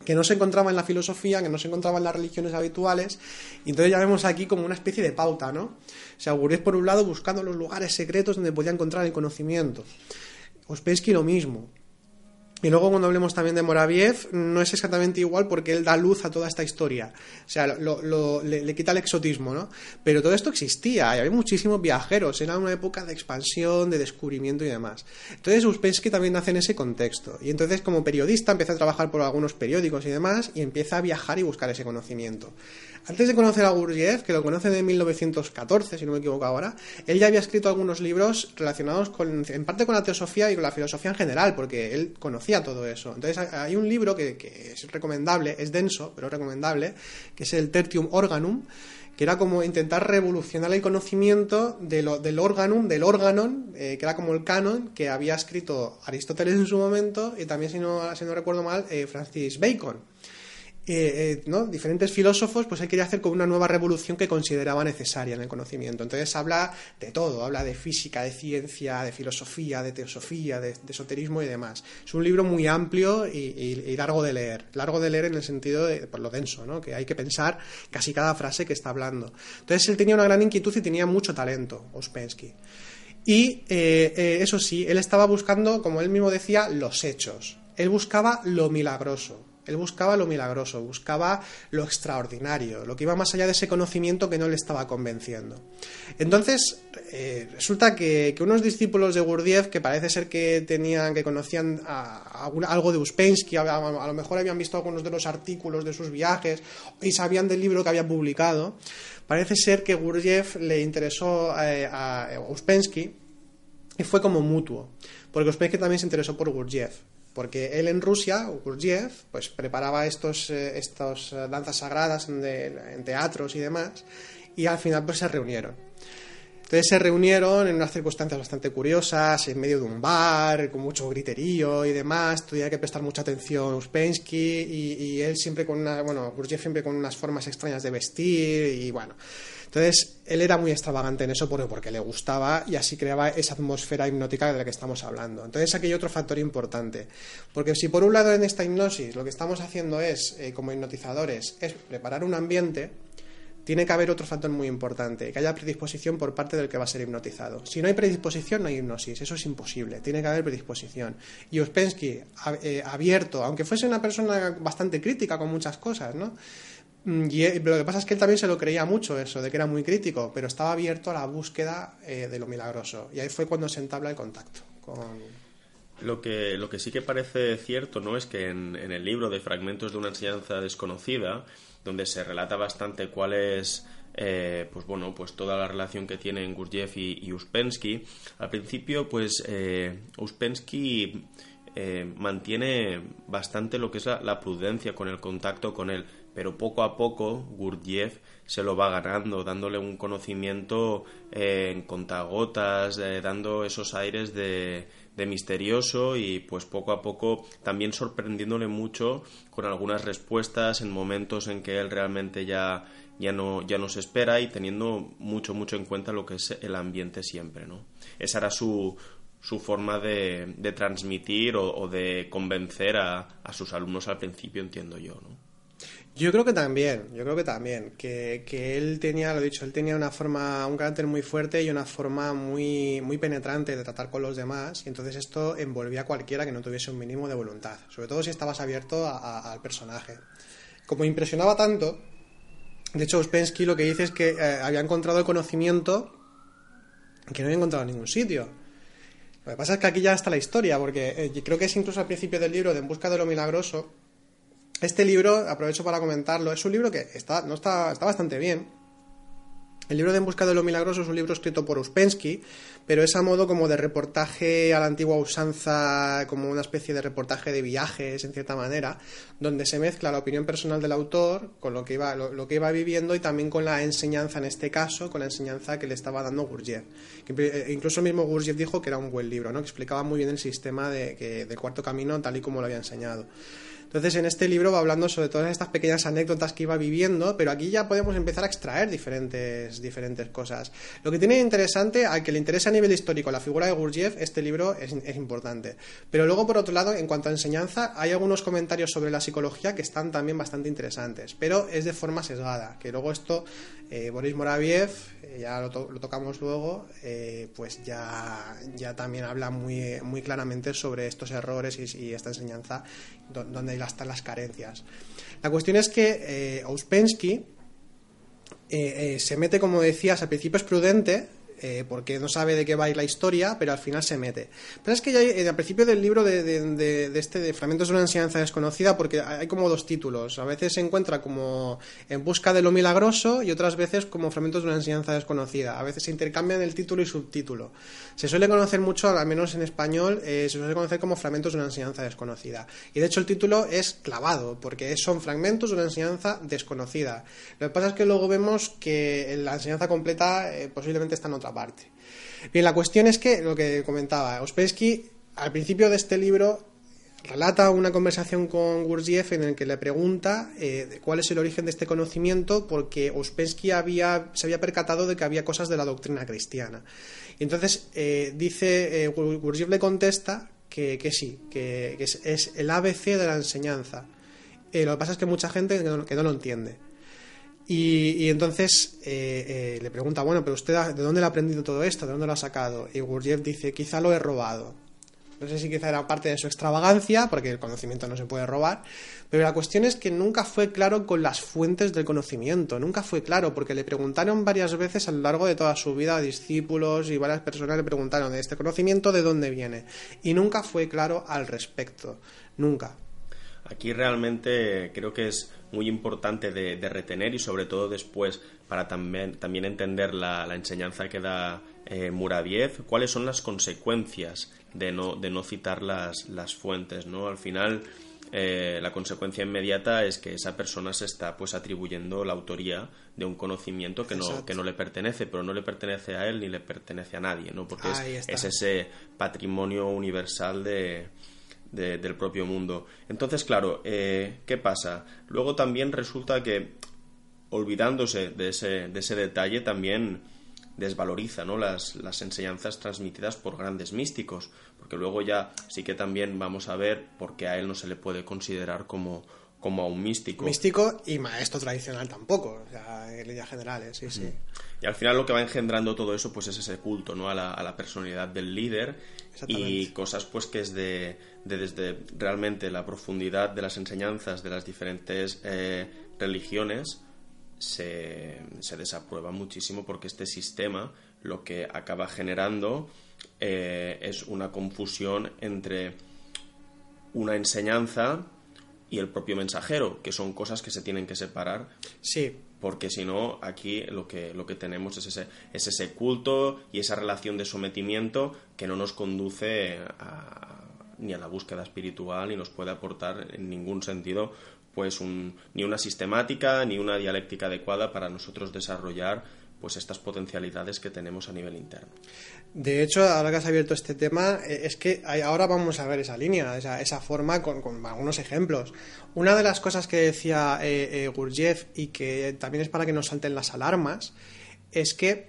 que no se encontraba en la filosofía, que no se encontraba en las religiones habituales, y entonces ya vemos aquí como una especie de pauta, ¿no? O sea, por un lado buscando los lugares secretos donde podía encontrar el conocimiento. Ospensky lo mismo. Y luego cuando hablemos también de Moraviev, no es exactamente igual porque él da luz a toda esta historia. O sea, le, quita el exotismo, ¿no? Pero todo esto existía, y había muchísimos viajeros, era una época de expansión, de descubrimiento y demás. Entonces Uspensky también nace en ese contexto. Y entonces como periodista empieza a trabajar por algunos periódicos y demás, y empieza a viajar y buscar ese conocimiento. Antes de conocer a Gurdjieff, que lo conoce de 1914, si no me equivoco ahora, él ya había escrito algunos libros relacionados con, en parte con la teosofía y con la filosofía en general, porque él conocía todo eso. Entonces hay un libro que, es recomendable, es denso, pero recomendable, que es el Tertium Organum, que era como intentar revolucionar el conocimiento del organum, del organon, eh, que era como el canon que había escrito Aristóteles en su momento y también, si no, si no recuerdo mal, eh, Francis Bacon. Eh, eh, diferentes filósofos, pues él quería hacer como una nueva revolución que consideraba necesaria en el conocimiento. Entonces habla de todo, habla de física, de ciencia, de filosofía, de teosofía, de, esoterismo y demás. Es un libro muy amplio y, largo de leer. Largo de leer en el sentido de por lo denso, que hay que pensar casi cada frase que está hablando. Entonces él tenía una gran inquietud y tenía mucho talento, Ospensky. Y eh, eso sí, él estaba buscando, como él mismo decía, los hechos. Él buscaba lo milagroso él buscaba lo milagroso, buscaba lo extraordinario, lo que iba más allá de ese conocimiento que no le estaba convenciendo. Entonces, eh, resulta que, unos discípulos de Gurdjieff, que parece ser que tenían, que conocían algo de Uspensky, a, lo mejor habían visto algunos de los artículos de sus viajes y sabían del libro que había publicado, parece ser que Gurdjieff le interesó eh, a Uspensky y fue como mutuo, porque Uspensky también se interesó por Gurdjieff porque él en Rusia, Gurdjieff, pues preparaba estos, eh, estos eh, danzas sagradas en, teatros y demás, y al final pues se reunieron. Entonces se reunieron en unas circunstancias bastante curiosas, en medio de un bar, con mucho griterío y demás, tenía que prestar mucha atención Uspensky y, y, él siempre con una, bueno, Gurdjieff siempre con unas formas extrañas de vestir y bueno, entonces, él era muy extravagante en eso porque le gustaba y así creaba esa atmósfera hipnótica de la que estamos hablando. Entonces, aquí hay otro factor importante. Porque si por un lado en esta hipnosis lo que estamos haciendo es, eh, como hipnotizadores, es preparar un ambiente, tiene que haber otro factor muy importante, que haya predisposición por parte del que va a ser hipnotizado. Si no hay predisposición, no hay hipnosis, eso es imposible, tiene que haber predisposición. Y Ospensky, eh, abierto, aunque fuese una persona bastante crítica con muchas cosas, ¿no? Mm, y eh, lo que pasa es que él también se lo creía mucho eso, de que era muy crítico, pero estaba abierto a la búsqueda eh, de lo milagroso. Y ahí fue cuando se entabla el contacto con... Lo que, lo que sí que parece cierto, ¿no? Es que en, el libro de Fragmentos de una enseñanza desconocida, donde se relata bastante cuál es eh, pues bueno, pues toda la relación que tienen Gurdjieff y, Uspensky. Al principio, pues eh, Uspensky mantiene bastante lo que es la, prudencia con el contacto con él, pero poco a poco Gurdjieff se lo va ganando, dándole un conocimiento en contagotas, dando esos aires de, misterioso y pues poco a poco también sorprendiéndole mucho con algunas respuestas en momentos en que él realmente ya ya no, ya no se espera y teniendo mucho, mucho en cuenta lo que es el ambiente siempre, ¿no? Esa era su, su forma de, transmitir o, de convencer a, a, sus alumnos al principio, entiendo yo, ¿no? Yo creo que también, yo creo que también, que, que él tenía, lo dicho, él tenía una forma, un carácter muy fuerte y una forma muy, muy penetrante de tratar con los demás, y entonces esto envolvía a cualquiera que no tuviese un mínimo de voluntad, sobre todo si estabas abierto al personaje. Como impresionaba tanto, de hecho, Uspensky lo que dice es que eh, había encontrado el conocimiento que no había encontrado en ningún sitio. Lo que pasa es que aquí ya está la historia, porque eh, creo que es incluso al principio del libro de En busca de lo milagroso. Este libro, aprovecho para comentarlo, es un libro que está, no está, está bastante bien. El libro de En busca de lo milagroso es un libro escrito por Uspensky, pero es a modo como de reportaje a la antigua usanza, como una especie de reportaje de viajes, en cierta manera, donde se mezcla la opinión personal del autor con lo que iba, lo, que iba viviendo y también con la enseñanza, en este caso, con la enseñanza que le estaba dando Gurdjieff. Eh, incluso el mismo Gurdjieff dijo que era un buen libro, ¿no? que explicaba muy bien el sistema de, que, del cuarto camino tal y como lo había enseñado. Entonces, en este libro va hablando sobre todas estas pequeñas anécdotas que iba viviendo, pero aquí ya podemos empezar a extraer diferentes, diferentes cosas. Lo que tiene interesante, al que le interesa a nivel histórico la figura de Gurdjieff, este libro es, importante. Pero luego, por otro lado, en cuanto a enseñanza, hay algunos comentarios sobre la psicología que están también bastante interesantes, pero es de forma sesgada, que luego esto, eh, Boris Moraviev, eh, ya lo, tocamos luego, eh, pues ya, ya también habla muy, muy claramente sobre estos errores y, y esta enseñanza donde las carencias. La cuestión es que eh, Ouspensky eh, eh, se mete, como decías, al principio es prudente, eh, porque no sabe de qué va a ir la historia, pero al final se mete. Pero es que ya hay, al principio del libro de, de, este de Fragmentos de una enseñanza desconocida, porque hay como dos títulos. A veces se encuentra como En busca de lo milagroso y otras veces como Fragmentos de una enseñanza desconocida. A veces se intercambian el título y subtítulo. Se suele conocer mucho, al menos en español, eh, se suele conocer como Fragmentos de una enseñanza desconocida. Y de hecho el título es clavado, porque son fragmentos de una enseñanza desconocida. Lo que pasa es que luego vemos que la enseñanza completa eh, posiblemente está en otra parte. Bien, la cuestión es que, lo que comentaba, Ospensky, al principio de este libro, relata una conversación con Gurdjieff en el que le pregunta eh, cuál es el origen de este conocimiento, porque Ospensky había, se había percatado de que había cosas de la doctrina cristiana. Y entonces eh, dice, eh, Gurdjieff le contesta que, sí, que, es, el ABC de la enseñanza. lo que pasa es que mucha gente que no lo entiende. Y, entonces eh, eh, le pregunta, bueno, pero usted de dónde le ha aprendido todo esto, de dónde lo ha sacado. Y Gurdjieff dice, quizá lo he robado. No sé si quizá era parte de su extravagancia, porque el conocimiento no se puede robar, pero la cuestión es que nunca fue claro con las fuentes del conocimiento, nunca fue claro, porque le preguntaron varias veces a lo largo de toda su vida a discípulos y varias personas le preguntaron de este conocimiento de dónde viene, y nunca fue claro al respecto, nunca. Aquí realmente creo que es muy importante de, retener y sobre todo después para también, también entender la, enseñanza que da eh, Muraviev, cuáles son las consecuencias de no, de no citar las, las fuentes. ¿no? Al final, eh, la consecuencia inmediata es que esa persona se está pues atribuyendo la autoría de un conocimiento que no, que no le pertenece, pero no le pertenece a él ni le pertenece a nadie, ¿no? Porque es, ese patrimonio universal de, del propio mundo. Entonces, claro, eh, ¿qué pasa? Luego también resulta que, olvidándose de ese, de ese detalle, también desvaloriza ¿no? las, las enseñanzas transmitidas por grandes místicos, porque luego ya sí que también vamos a ver por qué a él no se le puede considerar como, como a un místico. Místico y maestro tradicional tampoco, o sea, en líneas generales, sí, sí. Y al final lo que va engendrando todo eso pues es ese culto, ¿no? A la, a la personalidad del líder y cosas pues que es de, desde realmente la profundidad de las enseñanzas de las diferentes eh, religiones se, se, desaprueba muchísimo porque este sistema lo que acaba generando eh, es una confusión entre una enseñanza y el propio mensajero, que son cosas que se tienen que separar. Sí, porque si no, aquí lo que, lo que tenemos es ese, es ese culto y esa relación de sometimiento que no nos conduce ni a la búsqueda espiritual ni nos puede aportar en ningún sentido pues ni una sistemática ni una dialéctica adecuada para nosotros desarrollar pues estas potencialidades que tenemos a nivel interno. De hecho, ahora que has abierto este tema, eh, es que ahora vamos a ver esa línea, esa, forma con, algunos ejemplos. Una de las cosas que decía eh, eh, y que también es para que nos salten las alarmas, es que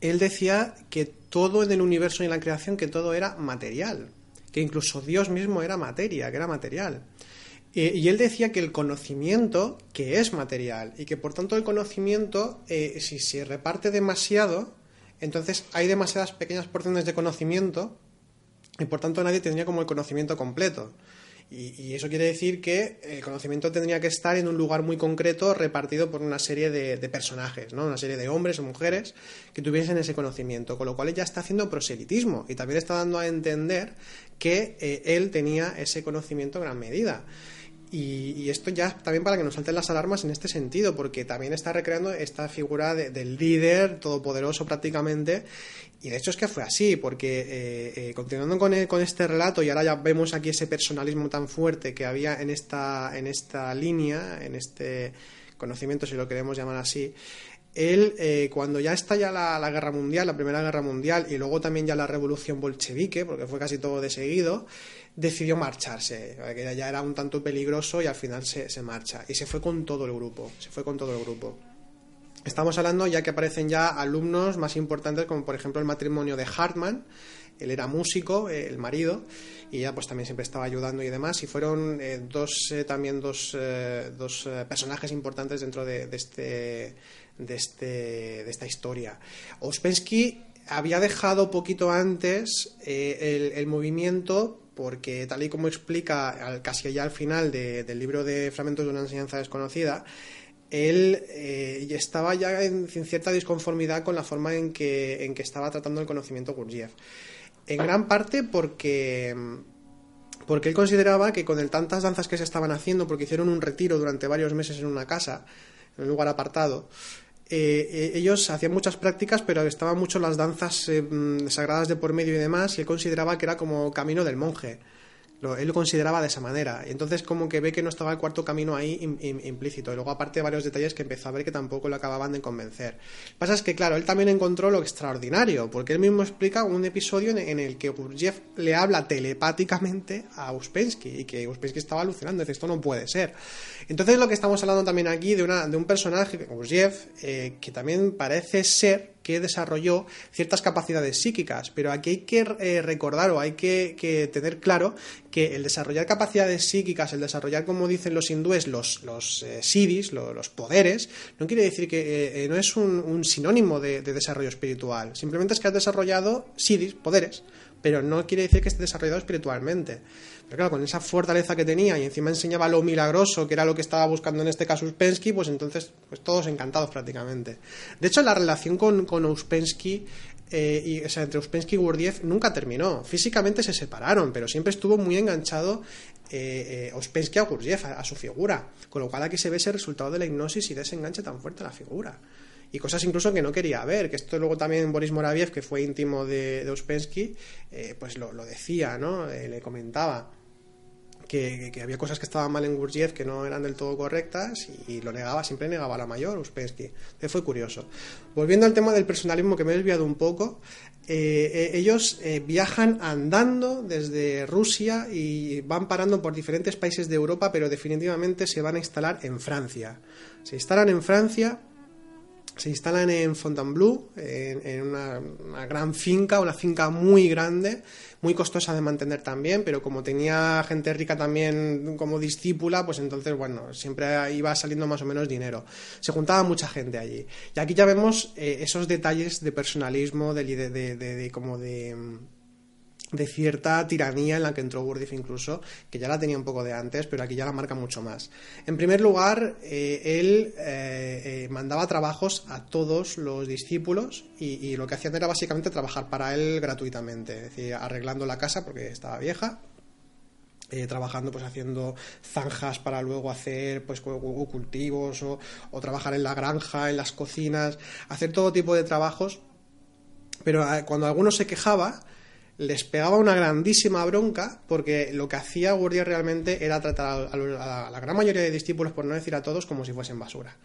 él decía que todo en el universo y en la creación, que todo era material, que incluso Dios mismo era materia, que era material. y él decía que el conocimiento, que es material, y que por tanto el conocimiento, si se reparte demasiado, entonces hay demasiadas pequeñas porciones de conocimiento y por tanto nadie tendría como el conocimiento completo. Y, eso quiere decir que el conocimiento tendría que estar en un lugar muy concreto repartido por una serie de, personajes, ¿no? una serie de hombres o mujeres que tuviesen ese conocimiento, con lo cual ella está haciendo proselitismo y también está dando a entender que eh, él tenía ese conocimiento en gran medida. Y, esto ya también para que nos salten las alarmas en este sentido, porque también está recreando esta figura del líder todopoderoso prácticamente. Y de hecho es que fue así, porque eh, eh, continuando con, con, este relato, y ahora ya vemos aquí ese personalismo tan fuerte que había en esta, en esta línea, en este conocimiento, si lo queremos llamar así, él, eh, cuando ya estalla la, la, guerra mundial, la primera guerra mundial, y luego también ya la revolución bolchevique, porque fue casi todo de seguido, decidió marcharse, que ya era un tanto peligroso y al final se, se marcha. Y se fue con todo el grupo, se fue con todo el grupo. Estamos hablando ya que aparecen ya alumnos más importantes, como por ejemplo el matrimonio de Hartmann, él era músico, eh, el marido, y ella pues también siempre estaba ayudando y demás, y fueron eh, dos, eh, también dos, dos personajes importantes dentro de, de, este, de, este, de esta historia. Ouspensky había dejado poquito antes el, el movimiento porque tal y como explica casi ya al final del libro de Fragmentos de una enseñanza desconocida, él eh, estaba ya en, cierta disconformidad con la forma en que, en que estaba tratando el conocimiento Gurdjieff. En gran parte porque, porque él consideraba que con el tantas danzas que se estaban haciendo, porque hicieron un retiro durante varios meses en una casa, en un lugar apartado, eh, eh, ellos hacían muchas prácticas, pero estaban mucho las danzas eh, mm, sagradas de por medio y demás, y él consideraba que era como camino del monje él lo consideraba de esa manera. Entonces como que ve que no estaba el cuarto camino ahí implícito. Y luego aparte varios detalles que empezó a ver que tampoco lo acababan de convencer. Lo que pasa es que, claro, él también encontró lo extraordinario, porque él mismo explica un episodio en, el que Gurdjieff le habla telepáticamente a Uspensky y que Uspensky estaba alucinando. Dice, esto no puede ser. Entonces lo que estamos hablando también aquí de, una, de un personaje, Gurdjieff, eh, que también parece ser que desarrolló ciertas capacidades psíquicas, pero aquí hay que eh, recordar o hay que, tener claro que el desarrollar capacidades psíquicas, el desarrollar, como dicen los hindúes, los, los eh, siddhis, los, poderes, no quiere decir que eh, no es un, sinónimo de, desarrollo espiritual, simplemente es que has desarrollado siddhis, poderes, pero no quiere decir que esté desarrollado espiritualmente. Pero claro, con esa fortaleza que tenía y encima enseñaba lo milagroso, que era lo que estaba buscando en este caso Uspensky, pues entonces, pues todos encantados prácticamente. De hecho, la relación con, con Uspensky eh, y, o sea, entre Uspensky y Gurdjieff nunca terminó. Físicamente se separaron, pero siempre estuvo muy enganchado eh, eh Uspensky a Gurdjieff, a, su figura. Con lo cual aquí se ve ese resultado de la hipnosis y de tan fuerte a la figura. Y cosas incluso que no quería ver, que esto luego también Boris Moraviev, que fue íntimo de, de Uspensky, eh, pues lo, decía, ¿no? le comentaba que, había cosas que estaban mal en Gurdjieff que no eran del todo correctas y, lo negaba, siempre negaba la mayor, Uspensky. Entonces fue curioso. Volviendo al tema del personalismo que me he desviado un poco, eh, eh, ellos eh, viajan andando desde Rusia y van parando por diferentes países de Europa, pero definitivamente se van a instalar en Francia. Se instalan en Francia se instalan en Fontainebleau, en, una, gran finca, una finca muy grande, muy costosa de mantener también, pero como tenía gente rica también como discípula, pues entonces, bueno, siempre iba saliendo más o menos dinero. Se juntaba mucha gente allí. Y aquí ya vemos eh, esos detalles de personalismo, de, de como de de cierta tiranía en la que entró Gurdjieff incluso, que ya la tenía un poco de antes, pero aquí ya la marca mucho más. En primer lugar, eh, él eh, eh, mandaba trabajos a todos los discípulos y, lo que hacían era básicamente trabajar para él gratuitamente, es decir, arreglando la casa porque estaba vieja, trabajando pues haciendo zanjas para luego hacer pues cultivos o, o, trabajar en la granja, en las cocinas, hacer todo tipo de trabajos. Pero eh, cuando alguno se quejaba, les pegaba una grandísima bronca porque lo que hacía Gurdjieff realmente era tratar a, la gran mayoría de discípulos, por no decir a todos, como si fuesen basura.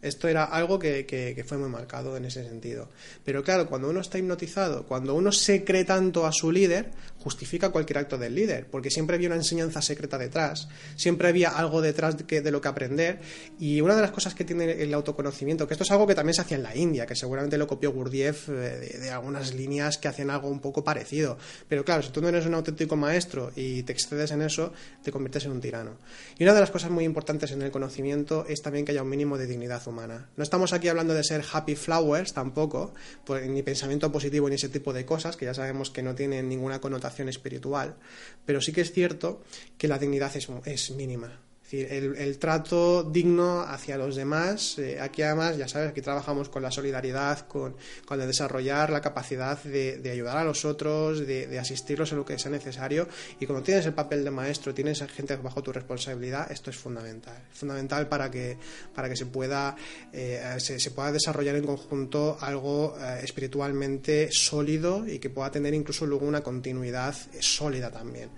Esto era algo que, que, fue muy marcado en ese sentido. Pero claro, cuando uno está hipnotizado, cuando uno se cree tanto a su líder, justifica cualquier acto del líder, porque siempre había una enseñanza secreta detrás, siempre había algo detrás de, lo que aprender. Y una de las cosas que tiene el autoconocimiento, que esto es algo que también se hacía en la India, que seguramente lo copió Gurdjieff eh, de, algunas líneas que hacen algo un poco parecido. Pero claro, si tú no eres un auténtico maestro y te excedes en eso, te conviertes en un tirano. Y una de las cosas muy importantes en el conocimiento es también que haya un mínimo de dignidad humana. No estamos aquí hablando de ser happy flowers tampoco, pues, ni pensamiento positivo ni ese tipo de cosas, que ya sabemos que no tienen ninguna connotación espiritual, pero sí que es cierto que la dignidad es, es mínima el, trato digno hacia los demás. Eh, aquí además, ya sabes, aquí trabajamos con la solidaridad, con, con desarrollar la capacidad de, ayudar a los otros, de, asistirlos en lo que sea necesario. Y cuando tienes el papel de maestro, tienes gente bajo tu responsabilidad, esto es fundamental. Fundamental para que, para que se, pueda, eh, se, pueda desarrollar en conjunto algo eh, espiritualmente sólido y que pueda tener incluso luego una continuidad sólida también.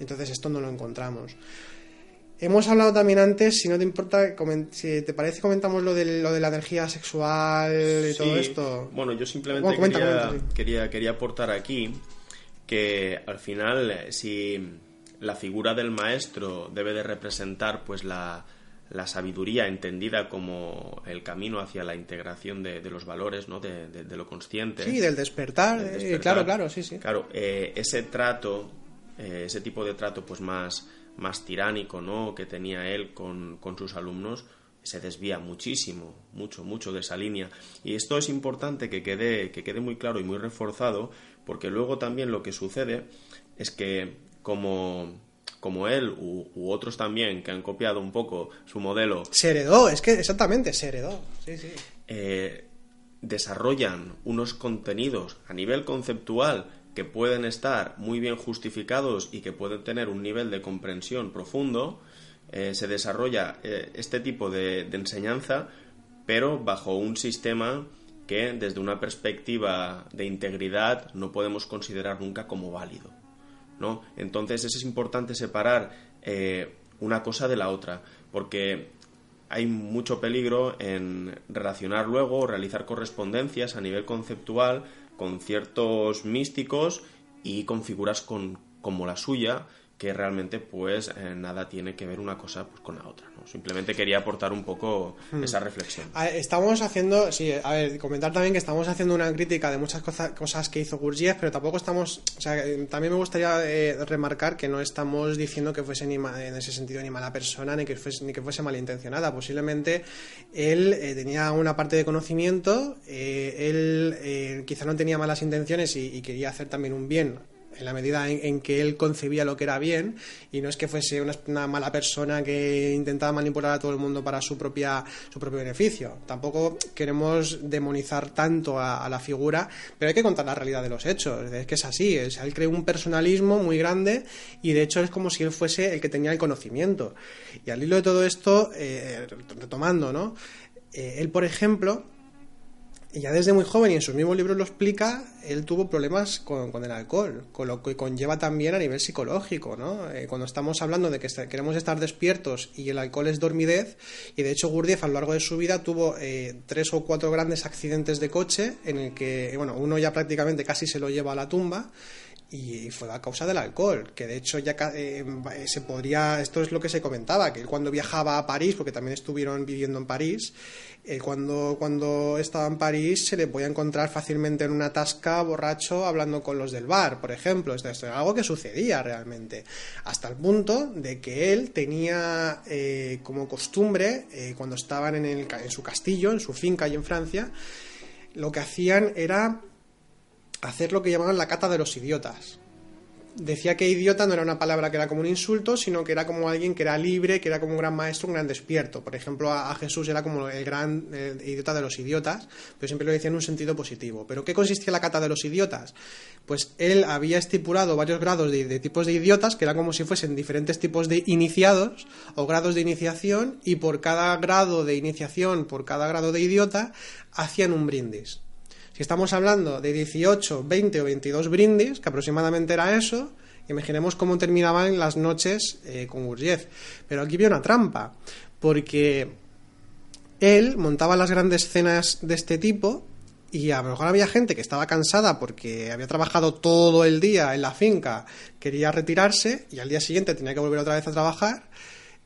Entonces esto no lo encontramos. Hemos hablado también antes, si no te importa, si te parece, comentamos lo de, lo de la energía sexual y todo esto. Bueno, yo simplemente quería, quería, quería aportar aquí que al final, si la figura del maestro debe de representar pues la, la sabiduría entendida como el camino hacia la integración de, los valores, ¿no? De, de, lo consciente. Sí, del despertar, eh, claro, claro, sí, sí. Claro, eh, ese trato, eh, ese tipo de trato pues más más tiránico ¿no? que tenía él con, sus alumnos, se desvía muchísimo, mucho, mucho de esa línea. Y esto es importante que quede, que quede muy claro y muy reforzado, porque luego también lo que sucede es que como, como él u, otros también que han copiado un poco su modelo. Se heredó, es que exactamente, se heredó. Sí, sí. Eh, desarrollan unos contenidos a nivel conceptual que pueden estar muy bien justificados y que pueden tener un nivel de comprensión profundo, eh, se desarrolla eh, este tipo de, enseñanza, pero bajo un sistema que desde una perspectiva de integridad no podemos considerar nunca como válido. ¿no? Entonces es importante separar eh, una cosa de la otra, porque hay mucho peligro en relacionar luego o realizar correspondencias a nivel conceptual con ciertos místicos y con figuras con, como la suya, que realmente pues eh, nada tiene que ver una cosa pues, con la otra. Simplemente quería aportar un poco hmm. esa reflexión. Estamos haciendo, sí, a ver, comentar también que estamos haciendo una crítica de muchas cosas, cosas que hizo Gurdjieff, pero tampoco estamos, o sea, también me gustaría eh, remarcar que no estamos diciendo que fuese ni en ese sentido ni mala persona ni que fuese, ni que fuese malintencionada. Posiblemente él eh, tenía una parte de conocimiento, él quizá no tenía malas intenciones y quería hacer también un bien en la medida en, que él concebía lo que era bien y no es que fuese una, mala persona que intentaba manipular a todo el mundo para su propia su propio beneficio. Tampoco queremos demonizar tanto a, la figura pero hay que contar la realidad de los hechos. Es que es así es, él creó un personalismo muy grande y de hecho es como si él fuese el que tenía el conocimiento. Y al hilo de todo esto eh, retomando no eh, él por ejemplo y ya desde muy joven, y en sus mismos libros lo explica, él tuvo problemas con, el alcohol, con lo que conlleva también a nivel psicológico, ¿no? Eh, cuando estamos hablando de que queremos estar despiertos y el alcohol es dormidez, y de hecho Gurdjieff a lo largo de su vida tuvo eh, tres o cuatro grandes accidentes de coche en el que, bueno, uno ya prácticamente casi se lo lleva a la tumba, y fue a causa del alcohol, que de hecho ya eh, se podría, esto es lo que se comentaba, que él cuando viajaba a París, porque también estuvieron viviendo en París, eh, cuando, cuando estaba en París se le podía encontrar fácilmente en una tasca borracho hablando con los del bar, por ejemplo, esto, es algo que sucedía realmente, hasta el punto de que él tenía eh, como costumbre, cuando estaban en, el, en su castillo, en su finca y en Francia, lo que hacían era hacer lo que llamaban la cata de los idiotas. decía que idiota no era una palabra que era como un insulto, sino que era como alguien que era libre, que era como un gran maestro, un gran despierto. Por ejemplo, a, Jesús era como el gran idiota de los idiotas, pero siempre lo decía en un sentido positivo. ¿Pero qué consistía la cata de los idiotas? Pues él había estipulado varios grados de, tipos de idiotas, que era como si fuesen diferentes tipos de iniciados o grados de iniciación, y por cada grado de iniciación, por cada grado de idiota, hacían un brindis. Estamos hablando de 18, 20 o 22 brindis, que aproximadamente era eso, imaginemos cómo terminaban las noches eh, con Gurdjieff. Pero aquí había una trampa, porque él montaba las grandes cenas de este tipo y a lo mejor había gente que estaba cansada porque había trabajado todo el día en la finca, quería retirarse y al día siguiente tenía que volver otra vez a trabajar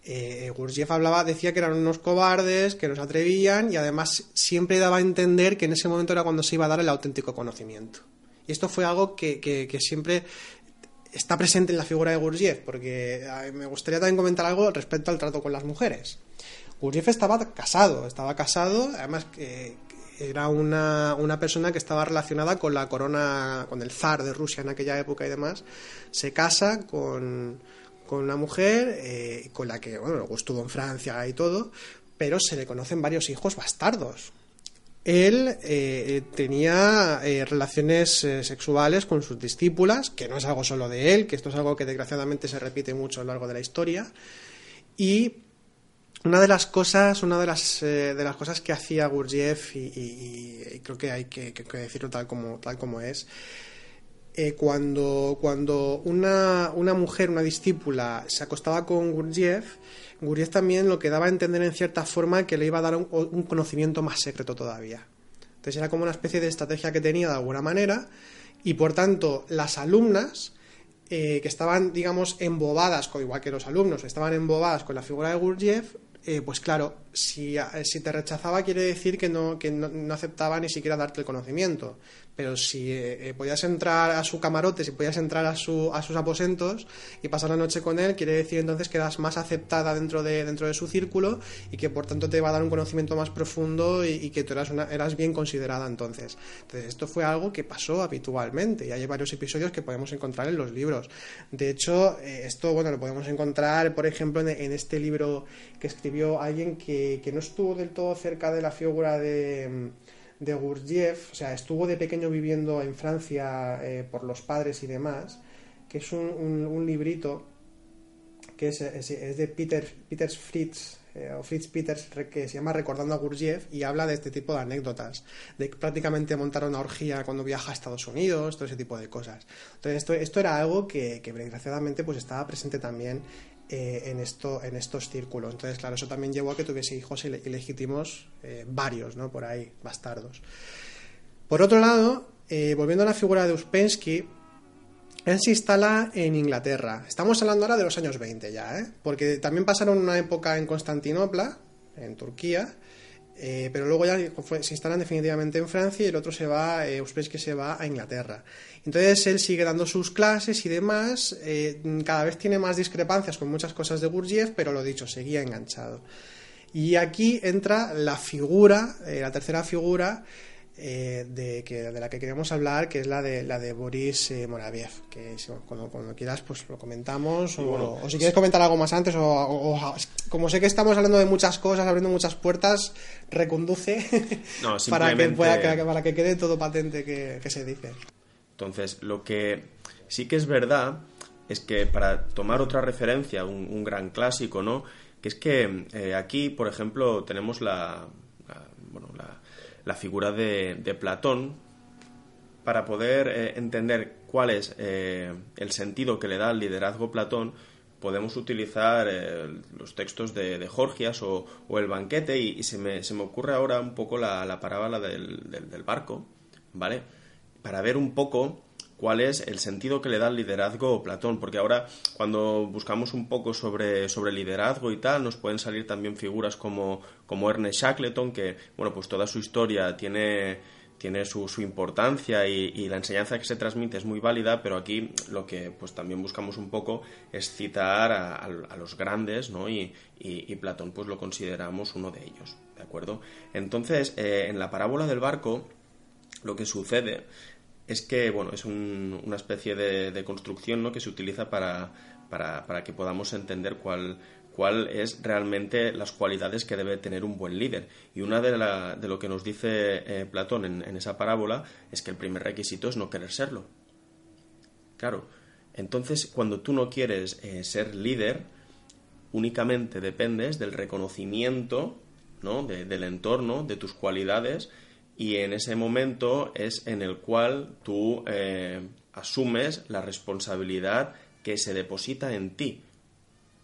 eh, hablaba, decía que eran unos cobardes, que no se atrevían y además siempre daba a entender que en ese momento era cuando se iba a dar el auténtico conocimiento. Y esto fue algo que, siempre está presente en la figura de Gurdjieff, porque me gustaría también comentar algo respecto al trato con las mujeres. Gurdjieff estaba casado, estaba casado, además era una, una, persona que estaba relacionada con la corona, con el zar de Rusia en aquella época y demás. Se casa con, con una mujer eh, con la que, bueno, luego estuvo en Francia y todo, pero se le conocen varios hijos bastardos. Él eh, tenía eh, relaciones sexuales con sus discípulas, que no es algo solo de él, que esto es algo que desgraciadamente se repite mucho a lo largo de la historia. Y una de las cosas, una de las, de las cosas que hacía Gurdjieff, y, creo que hay que, que, decirlo tal como, tal como es, eh, cuando, cuando una, una, mujer, una discípula, se acostaba con Gurdjieff, Gurdjieff también lo que daba a entender en cierta forma que le iba a dar un, conocimiento más secreto todavía. Entonces era como una especie de estrategia que tenía de alguna manera y por tanto las alumnas eh, que estaban, digamos, embobadas, igual que los alumnos, estaban embobadas con la figura de Gurdjieff, eh, pues claro, si, si, te rechazaba quiere decir que, no, que no, aceptaba ni siquiera darte el conocimiento pero si eh, eh, podías entrar a su camarote, si podías entrar a, su, a sus aposentos y pasar la noche con él, quiere decir entonces que eras más aceptada dentro de, dentro de su círculo y que por tanto te va a dar un conocimiento más profundo y, que tú eras, una, eras bien considerada entonces. Entonces esto fue algo que pasó habitualmente y hay varios episodios que podemos encontrar en los libros. De hecho, eh, esto bueno lo podemos encontrar, por ejemplo, en, en este libro que escribió alguien que, que no estuvo del todo cerca de la figura de de Gurdjieff, o sea, estuvo de pequeño viviendo en Francia eh, por los padres y demás, que es un, librito que es, de Peter, Peter Fritz, eh, o Fritz Peters, que se llama Recordando a Gurdjieff, y habla de este tipo de anécdotas, de prácticamente montar una orgía cuando viaja a Estados Unidos, todo ese tipo de cosas. Entonces, esto, esto era algo que, que desgraciadamente pues estaba presente también eh, en, esto, en estos círculos. Entonces, claro, eso también llevó a que tuviese hijos ilegítimos, eh, varios, ¿no? Por ahí, bastardos. Por otro lado, eh, volviendo a la figura de Uspensky, él se instala en Inglaterra. Estamos hablando ahora de los años 20 ya, ¿eh? Porque también pasaron una época en Constantinopla, en Turquía, pero luego ya se instalan definitivamente en Francia y el otro se va, eh, Uspensky se va a Inglaterra. Entonces él sigue dando sus clases y demás, eh, cada vez tiene más discrepancias con muchas cosas de Gurdjieff, pero lo dicho, seguía enganchado. Y aquí entra la figura, eh, la tercera figura eh, de, que, de la que queremos hablar, que es la de, la de Boris Moraviev, que cuando, quieras pues lo comentamos, o, si quieres comentar algo más antes, o, como sé que estamos hablando de muchas cosas, abriendo muchas puertas, reconduce para, que para que quede todo patente que se dice. Entonces, lo que sí que es verdad es que para tomar otra referencia, un, gran clásico, ¿no? Que es que eh, aquí, por ejemplo, tenemos la, bueno, la, figura de, Platón para poder eh, entender cuál es eh, el sentido que le da al liderazgo Platón, podemos utilizar los textos de, de Jorgias o, el banquete y, se, me, se, me, ocurre ahora un poco la, parábola del, del barco, ¿vale? para ver un poco cuál es el sentido que le da el liderazgo Platón, porque ahora cuando buscamos un poco sobre, sobre liderazgo y tal, nos pueden salir también figuras como, como Ernest Shackleton, que, bueno, pues toda su historia tiene, tiene su, su importancia y, la enseñanza que se transmite es muy válida, pero aquí lo que pues también buscamos un poco es citar a, los grandes, ¿no? Y, y, Platón pues lo consideramos uno de ellos, ¿de acuerdo? Entonces, eh, en la parábola del barco, lo que sucede es que, bueno, es una especie de, construcción ¿no? que se utiliza para, para, que podamos entender cuál, cuál es realmente las cualidades que debe tener un buen líder. Y una de, la, de lo que nos dice eh, Platón en, esa parábola es que el primer requisito es no querer serlo. Claro, entonces cuando tú no quieres eh, ser líder, únicamente dependes del reconocimiento ¿no? del entorno, de tus cualidades, y en ese momento es en el cual tú eh, asumes la responsabilidad que se deposita en ti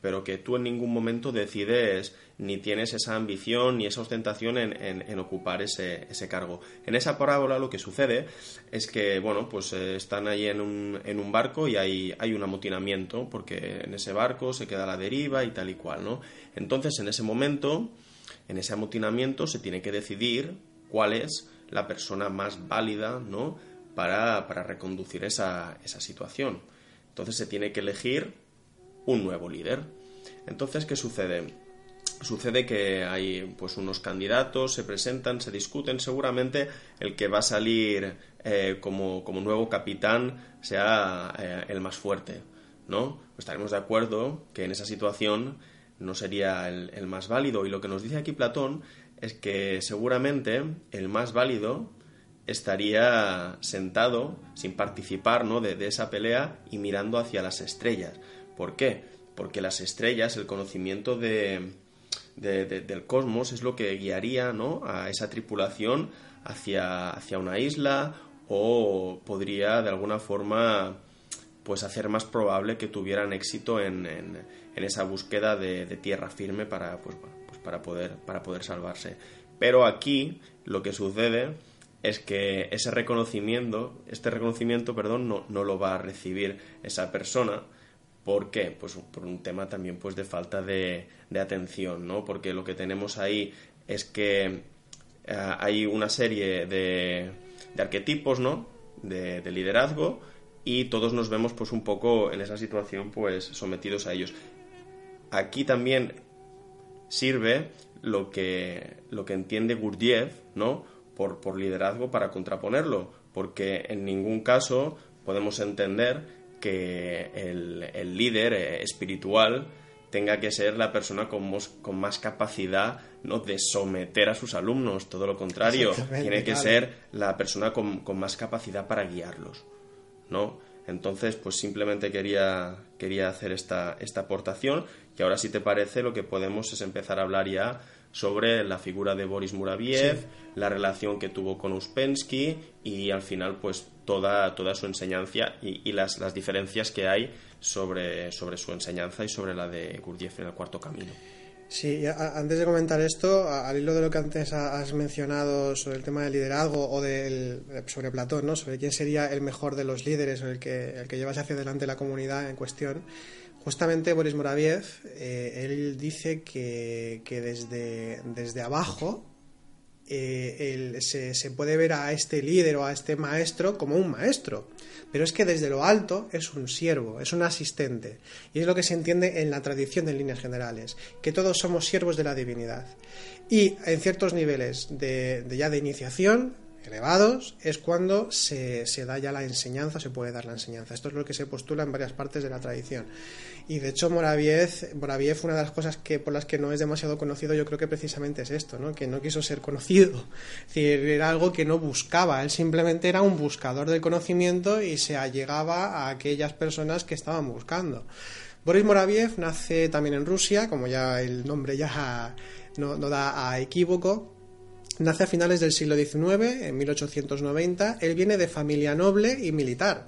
pero que tú en ningún momento decides ni tienes esa ambición ni esa ostentación en, ocupar ese, cargo. En esa parábola lo que sucede es que, bueno, pues eh, están ahí en un, en un barco y hay, hay un amotinamiento, porque en ese barco se queda la deriva y tal y cual, ¿no? Entonces, en ese momento, en ese amotinamiento, se tiene que decidir cuál es la persona más válida, ¿no? Para, para reconducir esa, esa situación. Entonces se tiene que elegir un nuevo líder. Entonces, ¿qué sucede? Sucede que hay pues unos candidatos, se presentan, se discuten, seguramente el que va a salir eh, como, nuevo capitán sea eh, el más fuerte, ¿no? Estaremos de acuerdo que en esa situación no sería el, el más válido. Y lo que nos dice aquí Platón es que seguramente el más válido estaría sentado sin participar ¿no? de, de, esa pelea y mirando hacia las estrellas. ¿Por qué? Porque las estrellas, el conocimiento de, del cosmos es lo que guiaría ¿no? a esa tripulación hacia, hacia una isla o podría de alguna forma pues hacer más probable que tuvieran éxito en, en, esa búsqueda de, tierra firme para, pues para, poder, para poder salvarse. Pero aquí lo que sucede es que ese reconocimiento, este reconocimiento, perdón, no, no lo va a recibir esa persona, ¿Por qué? Pues por un tema también pues de falta de, atención, ¿no? Porque lo que tenemos ahí es que eh, hay una serie de, arquetipos, ¿no? De, liderazgo y todos nos vemos pues un poco en esa situación pues sometidos a ellos. Aquí también sirve lo que, lo que entiende Gurdjieff, ¿no? Por, por liderazgo para contraponerlo, porque en ningún caso podemos entender que el, líder eh, espiritual tenga que ser la persona con, con, más capacidad ¿no? de someter a sus alumnos, todo lo contrario, tiene que ser la persona con, más capacidad para guiarlos, ¿no? Entonces, pues simplemente quería, quería hacer esta, esta aportación y ahora si te parece lo que podemos es empezar a hablar ya sobre la figura de Boris Muraviev, la relación que tuvo con Uspensky y al final pues toda, toda su enseñanza y, las, las, diferencias que hay sobre, sobre su enseñanza y sobre la de Gurdjieff en el cuarto camino. Sí, antes de comentar esto, al hilo de lo que antes has mencionado sobre el tema del liderazgo o del, sobre Platón, ¿no? sobre quién sería el mejor de los líderes o el que, el que llevase hacia adelante la comunidad en cuestión, Justamente Boris Moraviev, eh, él dice que, desde, desde abajo eh, se, puede ver a este líder o a este maestro como un maestro, pero es que desde lo alto es un siervo, es un asistente, y es lo que se entiende en la tradición en líneas generales, que todos somos siervos de la divinidad. Y en ciertos niveles de, ya de iniciación, elevados es cuando se, da ya la enseñanza, se puede dar la enseñanza. Esto es lo que se postula en varias partes de la tradición. Y de hecho Moraviev, Moraviev una de las cosas que por las que no es demasiado conocido yo creo que precisamente es esto, ¿no? que no quiso ser conocido. Es decir, era algo que no buscaba, él simplemente era un buscador del conocimiento y se allegaba a aquellas personas que estaban buscando. Boris Moraviev nace también en Rusia, como ya el nombre ya no, no da a equívoco, Nace a finales del siglo XIX, en 1890. Él viene de familia noble y militar.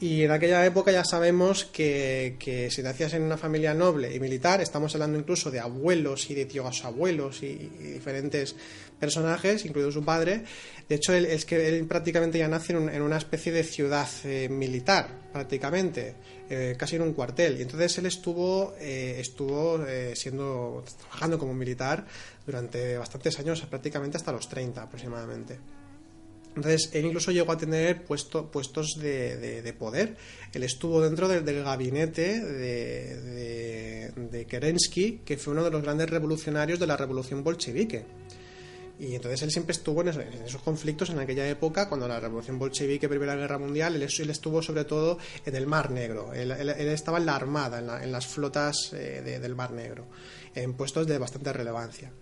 Y en aquella época ya sabemos que, si nacías en una familia noble y militar, estamos hablando incluso de abuelos y de tíos abuelos y, diferentes personajes, incluido su padre. De hecho, él, es que él prácticamente ya nace en, una especie de ciudad eh, militar, prácticamente, eh, casi en un cuartel. Y entonces él estuvo, eh, estuvo siendo, trabajando como militar durante bastantes años, prácticamente hasta los 30 aproximadamente. Entonces, él incluso llegó a tener puesto, puestos de, poder. Él estuvo dentro del, gabinete de, de, Kerensky, que fue uno de los grandes revolucionarios de la revolución bolchevique. Y entonces él siempre estuvo en esos, conflictos en aquella época, cuando la revolución bolchevique, Primera Guerra Mundial, él, estuvo sobre todo en el Mar Negro. Él, estaba en la Armada, en, las flotas eh, del Mar Negro, en puestos de bastante relevancia.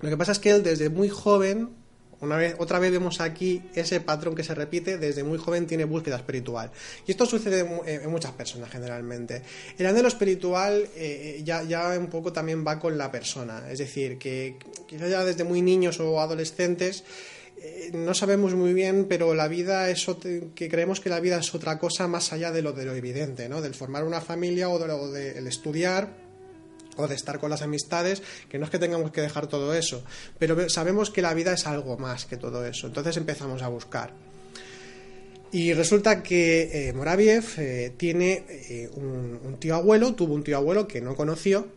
Lo que pasa es que él desde muy joven una vez, otra vez vemos aquí ese patrón que se repite, desde muy joven tiene búsqueda espiritual. Y esto sucede en muchas personas generalmente. El anhelo espiritual eh, ya, ya un poco también va con la persona, es decir, que quizás ya desde muy niños o adolescentes eh, no sabemos muy bien, pero la vida es que creemos que la vida es otra cosa más allá de lo de lo evidente, ¿no? Del formar una familia o de lo del estudiar o de estar con las amistades, que no es que tengamos que dejar todo eso, pero sabemos que la vida es algo más que todo eso, entonces empezamos a buscar. Y resulta que eh, Moraviev eh, tiene eh, un, tío abuelo, tuvo un tío abuelo que no conoció,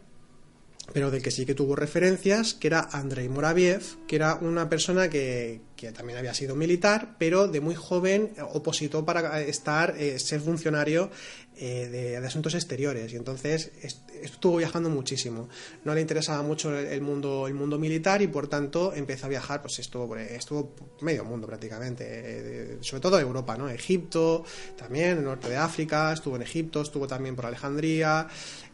pero del que sí que tuvo referencias, que era Andrei Moraviev, que era una persona que, que también había sido militar, pero de muy joven opositó para estar, ser funcionario de, asuntos exteriores. Y entonces estuvo viajando muchísimo. No le interesaba mucho el, mundo, el mundo militar y por tanto empezó a viajar, pues estuvo, estuvo medio mundo prácticamente, eh, sobre todo Europa, ¿no? Egipto, también el norte de África, estuvo en Egipto, estuvo también por Alejandría,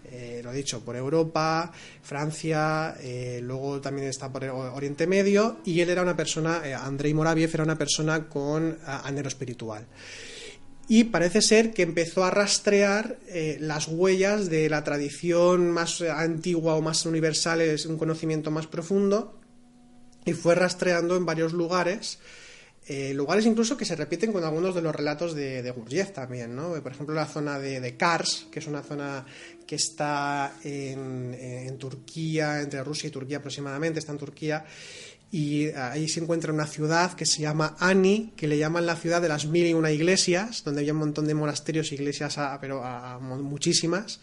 eh, lo dicho, por Europa, Francia, eh, luego también está por Oriente Medio y él era una persona, Andrei Moraviev era una persona con anhelo espiritual y parece ser que empezó a rastrear eh, las huellas de la tradición más antigua o más universal, es un conocimiento más profundo, y fue rastreando en varios lugares, eh, lugares incluso que se repiten con algunos de los relatos de, de también, ¿no? Por ejemplo, la zona de, Kars, que es una zona que está en, en Turquía, entre Rusia y Turquía aproximadamente, está en Turquía, y ahí se encuentra una ciudad que se llama Ani, que le llaman la ciudad de las mil y una iglesias, donde había un montón de monasterios e iglesias, pero a muchísimas,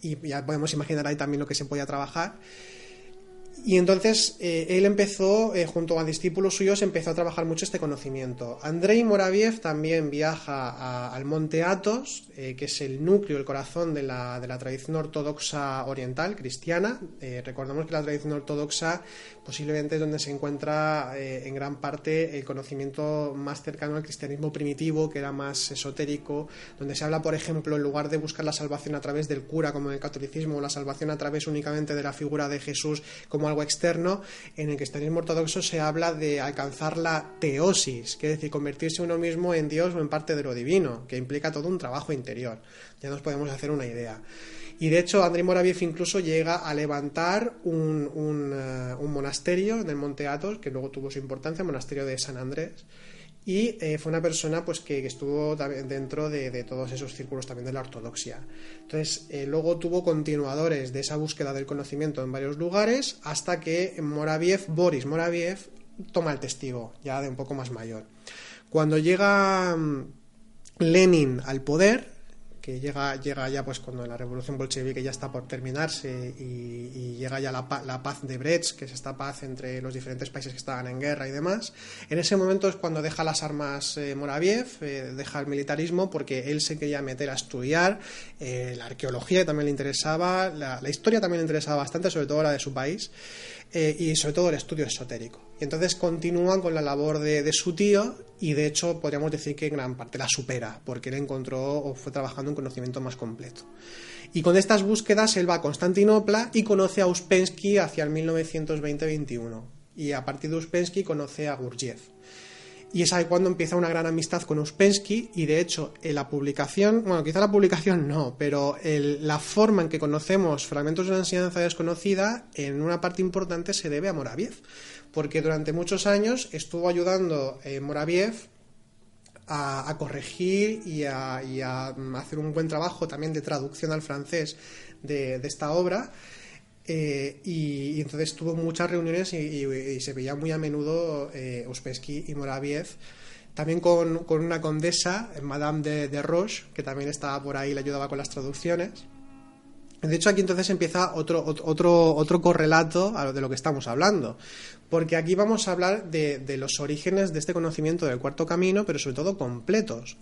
y ya podemos imaginar ahí también lo que se podía trabajar. Y entonces eh, él empezó, eh, junto a discípulos suyos, empezó a trabajar mucho este conocimiento. Andrei Moraviev también viaja al monte Athos, eh, que es el núcleo, el corazón de la, de la tradición ortodoxa oriental, cristiana. recordemos que la tradición ortodoxa posiblemente es donde se encuentra en gran parte el conocimiento más cercano al cristianismo primitivo, que era más esotérico, donde se habla, por ejemplo, en lugar de buscar la salvación a través del cura, como en el catolicismo, o la salvación a través únicamente de la figura de Jesús como algo externo, en el cristianismo ortodoxo se habla de alcanzar la teosis, que es decir, convertirse uno mismo en Dios o en parte de lo divino, que implica todo un trabajo interior. Ya nos podemos hacer una idea. Y de hecho, Andrei Moraviev incluso llega a levantar un, eh, monasterio en el Monte Athos, que luego tuvo su importancia, el monasterio de San Andrés, y eh, fue una persona pues que, estuvo dentro de, todos esos círculos también de la ortodoxia. Entonces, eh, luego tuvo continuadores de esa búsqueda del conocimiento en varios lugares hasta que Moraviev, Boris Moraviev, toma el testigo, ya de un poco más mayor. Cuando llega mm, Lenin al poder, que llega, llega ya pues cuando la revolución bolchevique ya está por terminarse y, llega ya la, la, paz de Brest, que es esta paz entre los diferentes países que estaban en guerra y demás, en ese momento es cuando deja las armas eh, Moraviev, eh, deja el militarismo porque él se quería meter a estudiar, eh, la arqueología también le interesaba, la historia también le interesaba bastante, sobre todo la de su país. Eh, y sobre todo el estudio esotérico. Y entonces continúan con la labor de, su tío y de hecho podríamos decir que en gran parte la supera porque él encontró o fue trabajando un conocimiento más completo. Y con estas búsquedas él va a Constantinopla y conoce a Uspensky hacia el 1920-21 y a partir de Uspensky conoce a Gurdjieff y es ahí cuando empieza una gran amistad con Uspensky y de hecho en la publicación, bueno, quizá la publicación no, pero la forma en que conocemos fragmentos de una enseñanza desconocida en una parte importante se debe a Moraviev, porque durante muchos años estuvo ayudando eh, Moraviev a, corregir y a, hacer un buen trabajo también de traducción al francés de esta obra eh, y, entonces tuvo muchas reuniones y, se veía muy a menudo eh, Uspensky y Moraviev. También con, una condesa, Madame de, de, Roche, que también estaba por ahí, le ayudaba con las traducciones. De hecho, aquí entonces empieza otro, otro, otro correlato a lo de lo que estamos hablando. Porque aquí vamos a hablar de, de los orígenes de este conocimiento del cuarto camino, pero sobre todo completos.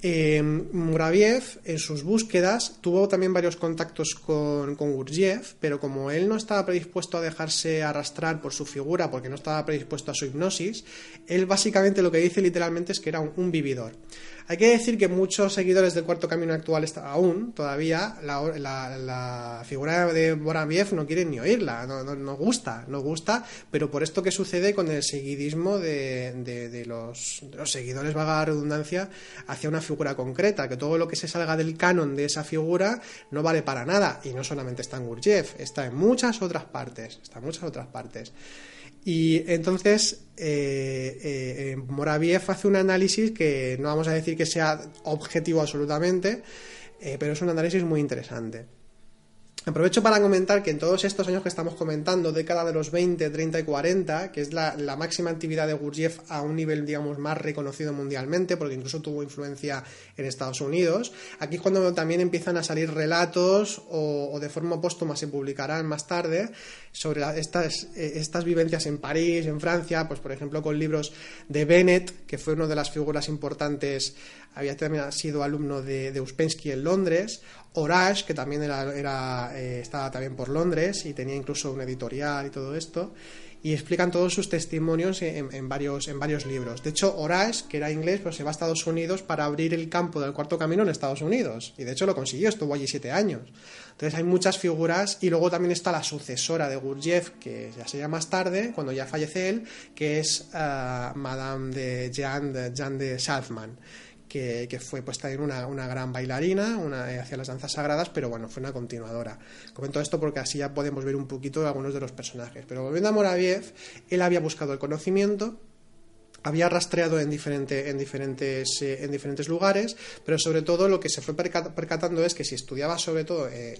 Eh, Muraviev, en sus búsquedas, tuvo también varios contactos con, con Gurdjieff, pero como él no estaba predispuesto a dejarse arrastrar por su figura, porque no estaba predispuesto a su hipnosis, él básicamente lo que dice literalmente es que era un vividor. Hay que decir que muchos seguidores del Cuarto Camino actual aún, todavía, la, figura de Boraviev no quieren ni oírla, no, gusta, no gusta, pero por esto que sucede con el seguidismo de, los, seguidores, vaga redundancia, hacia una figura concreta, que todo lo que se salga del canon de esa figura no vale para nada, y no solamente está en Gurdjieff, está en muchas otras partes, está en muchas otras partes. Y entonces eh, eh, Moraviev hace un análisis que no vamos a decir que sea objetivo absolutamente, eh, pero es un análisis muy interesante. Aprovecho para comentar que en todos estos años que estamos comentando, década de los 20, 30 y 40, que es la, máxima actividad de Gurdjieff a un nivel, digamos, más reconocido mundialmente, porque incluso tuvo influencia en Estados Unidos, aquí es cuando también empiezan a salir relatos o, de forma póstuma se publicarán más tarde sobre estas, eh, estas vivencias en París, en Francia, pues por ejemplo con libros de Bennett, que fue una de las figuras importantes, había también sido alumno de, de Uspensky en Londres, Orash, que también era, eh, estaba también por Londres y tenía incluso un editorial y todo esto, y explican todos sus testimonios en, varios, en varios libros. De hecho, Orash, que era inglés, pues se va a Estados Unidos para abrir el campo del cuarto camino en Estados Unidos, y de hecho lo consiguió, estuvo allí siete años. Entonces hay muchas figuras, y luego también está la sucesora de Gurdjieff, que ya sería más tarde, cuando ya fallece él, que es uh, Madame de Jean de, Jean de Salzman que, fue pues también una, una gran bailarina una, eh, hacia las danzas sagradas, pero bueno, fue una continuadora. Comento esto porque así ya podemos ver un poquito algunos de los personajes. Pero volviendo a Moraviev, él había buscado el conocimiento, había rastreado en, diferente, en, diferentes, eh, en diferentes lugares, pero sobre todo lo que se fue percatando es que si estudiaba sobre todo, eh,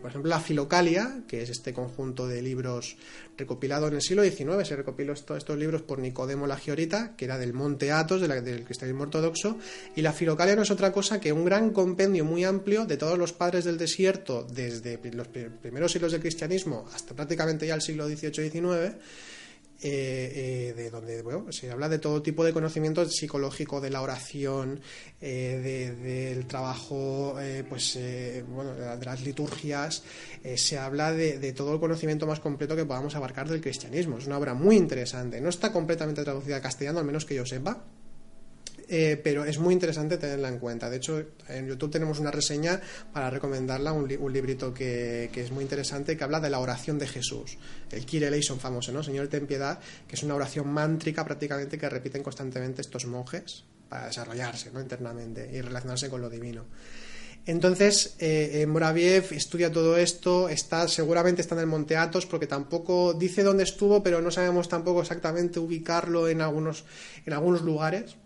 por ejemplo, la Filocalia, que es este conjunto de libros recopilado en el siglo XIX, se recopiló estos libros por Nicodemo la Giorita, que era del Monte Athos, del cristianismo ortodoxo, y la Filocalia no es otra cosa que un gran compendio muy amplio de todos los padres del desierto, desde los primeros siglos del cristianismo hasta prácticamente ya el siglo XVIII-XIX, eh, eh, de donde se habla de todo tipo de conocimiento psicológico, de la oración, eh, del trabajo, pues bueno, de las liturgias, se habla de, de, todo el conocimiento más completo que podamos abarcar del cristianismo. Es una obra muy interesante. No está completamente traducida al castellano, al menos que yo sepa, eh, pero es muy interesante tenerla en cuenta. De hecho, en YouTube tenemos una reseña para recomendarla, un, librito que, es muy interesante, que habla de la oración de Jesús, el Kyrie eleison famoso, ¿no? Señor, ten piedad, que es una oración mántrica prácticamente que repiten constantemente estos monjes para desarrollarse ¿no? internamente y relacionarse con lo divino. Entonces, eh, Moraviev estudia todo esto, está, seguramente está en el Monte Athos, porque tampoco dice dónde estuvo, pero no sabemos tampoco exactamente ubicarlo en algunos, en algunos lugares.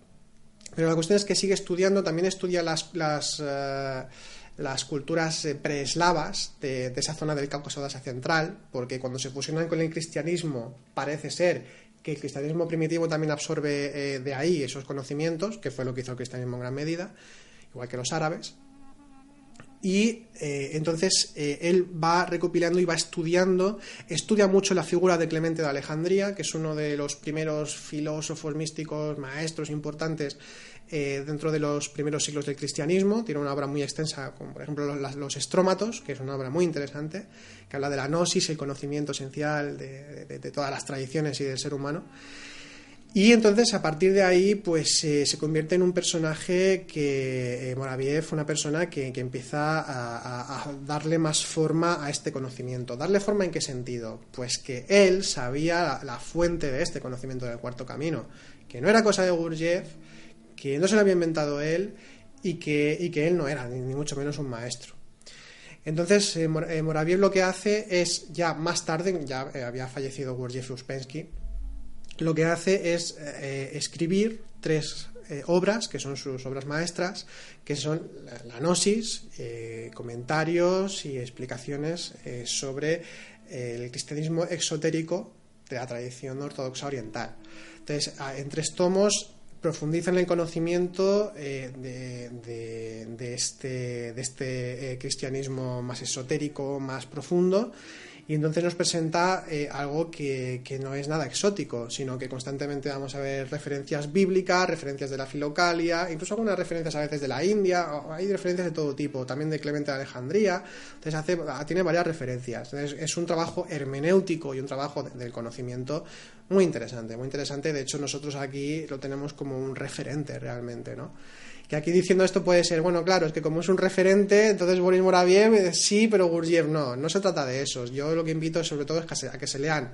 Pero la cuestión es que sigue estudiando, también estudia las, las, eh, las culturas eh, preeslavas de, de, esa zona del Cáucaso de Asia Central, porque cuando se fusionan con el cristianismo parece ser que el cristianismo primitivo también absorbe eh, de ahí esos conocimientos, que fue lo que hizo el cristianismo en gran medida, igual que los árabes. Y entonces él va recopilando y va estudiando, estudia mucho la figura de Clemente de Alejandría, que es uno de los primeros filósofos místicos, maestros importantes eh, dentro de los primeros siglos del cristianismo. Tiene una obra muy extensa, como por ejemplo los, Estrómatos, que es una obra muy interesante, que habla de la gnosis, el conocimiento esencial de, todas las tradiciones y del ser humano. Y entonces, a partir de ahí, pues eh, se convierte en un personaje que eh, Moraviev, una persona que, empieza a, darle más forma a este conocimiento. ¿Darle forma en qué sentido? Pues que él sabía la, fuente de este conocimiento del cuarto camino, que no era cosa de Gurdjieff, que no se lo había inventado él y que, que él no era, ni, mucho menos un maestro. Entonces, eh, eh, Moraviev lo que hace es, ya más tarde, ya eh, había fallecido Gurdjieff Uspensky, lo que hace es escribir tres obras, que son sus obras maestras, que son la, Gnosis, comentarios y explicaciones sobre el cristianismo exotérico de la tradición ortodoxa oriental. Entonces, en tres tomos profundiza en el conocimiento eh, de, este, este eh, cristianismo más esotérico, más profundo, y entonces nos presenta eh, algo que, que, no es nada exótico, sino que constantemente vamos a ver referencias bíblicas, referencias de la filocalia, incluso algunas referencias a veces de la India, hay referencias de todo tipo, también de Clemente de Alejandría, entonces hace, tiene varias referencias. Entonces es un trabajo hermenéutico y un trabajo del conocimiento muy interesante, muy interesante. De hecho, nosotros aquí lo tenemos como un referente realmente, ¿no? Que aquí diciendo esto puede ser, bueno, claro, es que como es un referente, entonces Boris Moraviev eh, sí, pero Gurdjieff no. No se trata de eso. Yo lo que invito sobre todo es a que se lean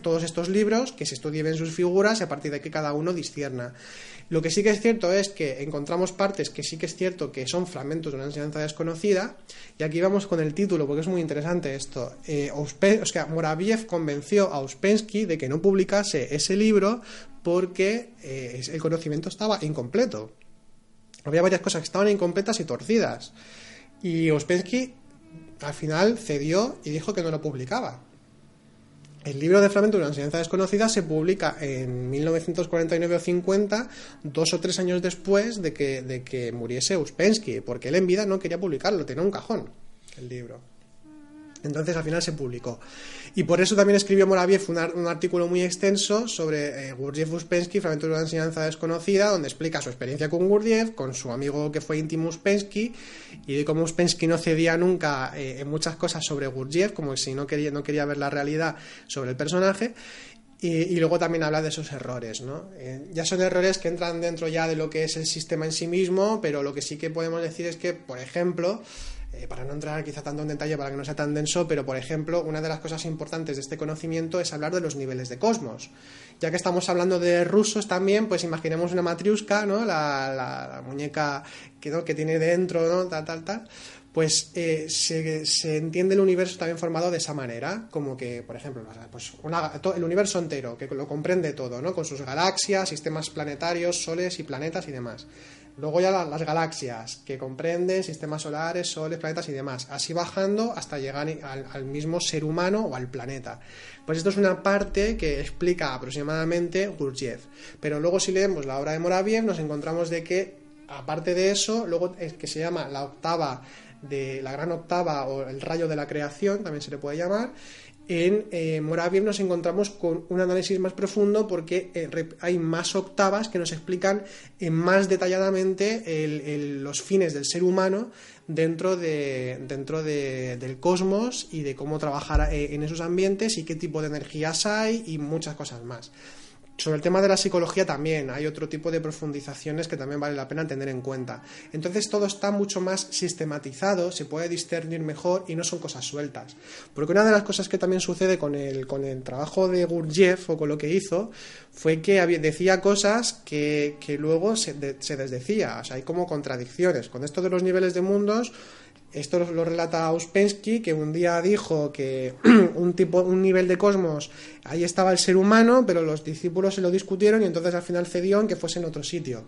todos estos libros, que se estudien sus figuras y a partir de que cada uno discierna. Lo que sí que es cierto es que encontramos partes que sí que es cierto que son fragmentos de una enseñanza desconocida, y aquí vamos con el título, porque es muy interesante esto. Eh, o sea, Moraviev convenció a Uspensky de que no publicase ese libro porque eh, el conocimiento estaba incompleto había varias cosas que estaban incompletas y torcidas. Y Ospensky al final cedió y dijo que no lo publicaba. El libro de Fragmento de una enseñanza desconocida se publica en 1949 o 50, dos o tres años después de que, de que muriese Uspensky, porque él en vida no quería publicarlo, tenía un cajón el libro. Entonces al final se publicó. Y por eso también escribió Moraviev un, artículo muy extenso sobre eh, Gurdjieff Uspensky, fragmento de una enseñanza desconocida, donde explica su experiencia con Gurdjieff, con su amigo que fue íntimo Uspensky, y de cómo Uspensky no cedía nunca eh, en muchas cosas sobre Gurdjieff, como si no quería, no quería ver la realidad sobre el personaje. Y, luego también habla de esos errores, ¿no? Eh, ya son errores que entran dentro ya de lo que es el sistema en sí mismo, pero lo que sí que podemos decir es que, por ejemplo, eh, para no entrar quizá tanto en detalle para que no sea tan denso, pero por ejemplo, una de las cosas importantes de este conocimiento es hablar de los niveles de cosmos. Ya que estamos hablando de rusos también, pues imaginemos una matriusca, ¿no? La, muñeca que, que tiene dentro, ¿no? Tal, tal, tal pues eh, se, entiende el universo también formado de esa manera, como que, por ejemplo, pues el universo entero, que lo comprende todo, ¿no? Con sus galaxias, sistemas planetarios, soles y planetas y demás. Luego ya las galaxias, que comprenden sistemas solares, soles, planetas y demás. Así bajando hasta llegar al, mismo ser humano o al planeta. Pues esto es una parte que explica aproximadamente Gurdjieff. Pero luego si leemos la obra de Moraviev nos encontramos de que, aparte de eso, luego es que se llama la octava de la gran octava o el rayo de la creación, también se le puede llamar, en eh, Moraviev nos encontramos con un análisis más profundo porque eh, hay más octavas que nos explican eh, más detalladamente los fines del ser humano dentro, de, dentro del cosmos y de cómo trabajar en esos ambientes y qué tipo de energías hay y muchas cosas más. Sobre el tema de la psicología también hay otro tipo de profundizaciones que también vale la pena tener en cuenta. Entonces todo está mucho más sistematizado, se puede discernir mejor y no son cosas sueltas. Porque una de las cosas que también sucede con el, con el trabajo de Gurdjieff o con lo que hizo fue que decía cosas que, luego se, se desdecía. O sea, hay como contradicciones. Con esto de los niveles de mundos esto lo relata Uspensky, que un día dijo que un, tipo, un nivel de cosmos, ahí estaba el ser humano, pero los discípulos se lo discutieron y entonces al final cedió en que fuese en otro sitio.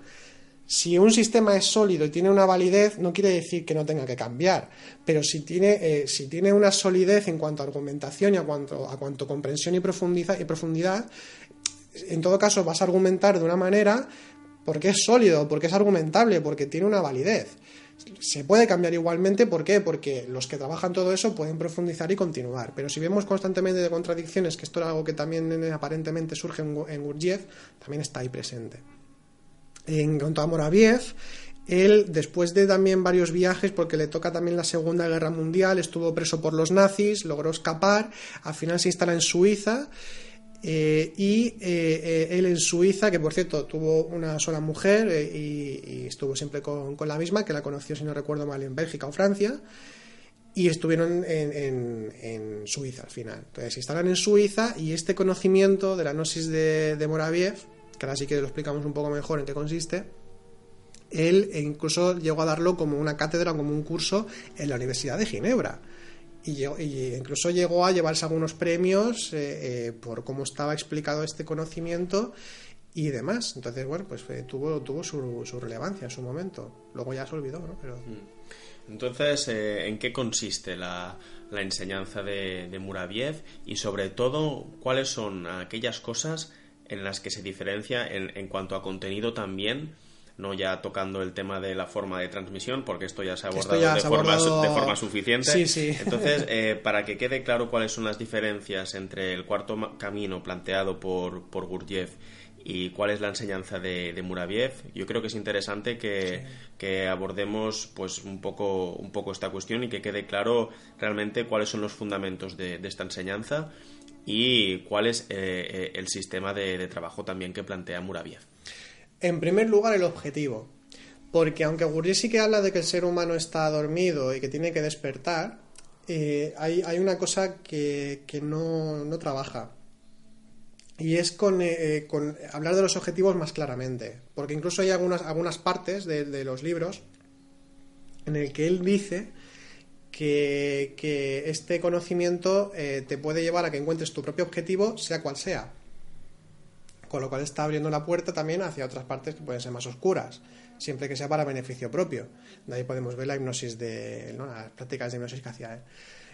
Si un sistema es sólido y tiene una validez, no quiere decir que no tenga que cambiar, pero si tiene, eh, si tiene una solidez en cuanto a argumentación y a cuanto, a cuanto comprensión y profundidad, y profundidad, en todo caso vas a argumentar de una manera porque es sólido, porque es argumentable, porque tiene una validez se puede cambiar igualmente, ¿por qué? Porque los que trabajan todo eso pueden profundizar y continuar. Pero si vemos constantemente de contradicciones, que esto es algo que también aparentemente surge en Gurdjieff, también está ahí presente. En cuanto a Moraviev, él, después de también varios viajes, porque le toca también la Segunda Guerra Mundial, estuvo preso por los nazis, logró escapar, al final se instala en Suiza eh, y eh, eh, él en Suiza, que por cierto tuvo una sola mujer y, estuvo siempre con, la misma, que la conoció, si no recuerdo mal, en Bélgica o Francia, y estuvieron en, Suiza al final. Entonces se instalan en Suiza y este conocimiento de la gnosis de, Moraviev, que ahora sí que lo explicamos un poco mejor en qué consiste, él incluso llegó a darlo como una cátedra, como un curso en la Universidad de Ginebra y, incluso llegó a llevarse algunos premios eh, eh, por cómo estaba explicado este conocimiento y demás. Entonces, bueno, pues eh, tuvo, tuvo su, su, relevancia en su momento. Luego ya se olvidó, ¿no? Pero... Mm. Entonces, ¿en qué consiste la, la enseñanza de, de, Muraviev y sobre todo cuáles son aquellas cosas en las que se diferencia en, en cuanto a contenido también no ya tocando el tema de la forma de transmisión, porque esto ya se ha abordado, de, forma, de, forma, suficiente. Sí, sí. Entonces, eh, para que quede claro cuáles son las diferencias entre el cuarto camino planteado por, por Gurdjieff y cuál es la enseñanza de, de Muraviev. Yo creo que es interesante que, que, abordemos pues un poco, un poco esta cuestión y que quede claro realmente cuáles son los fundamentos de, esta enseñanza y cuál es eh, eh, el sistema de, trabajo también que plantea Muraviev. En primer lugar, el objetivo. Porque aunque Gurdjieff sí que habla de que el ser humano está dormido y que tiene que despertar, eh, hay, hay, una cosa que, que no, no trabaja y es con, eh, eh, con, hablar de los objetivos más claramente, porque incluso hay algunas, algunas partes de, los libros en el que él dice que, que este conocimiento eh, te puede llevar a que encuentres tu propio objetivo, sea cual sea. Con lo cual está abriendo la puerta también hacia otras partes que pueden ser más oscuras, siempre que sea para beneficio propio. De ahí podemos ver la hipnosis de, ¿no? las prácticas de hipnosis que hacía él.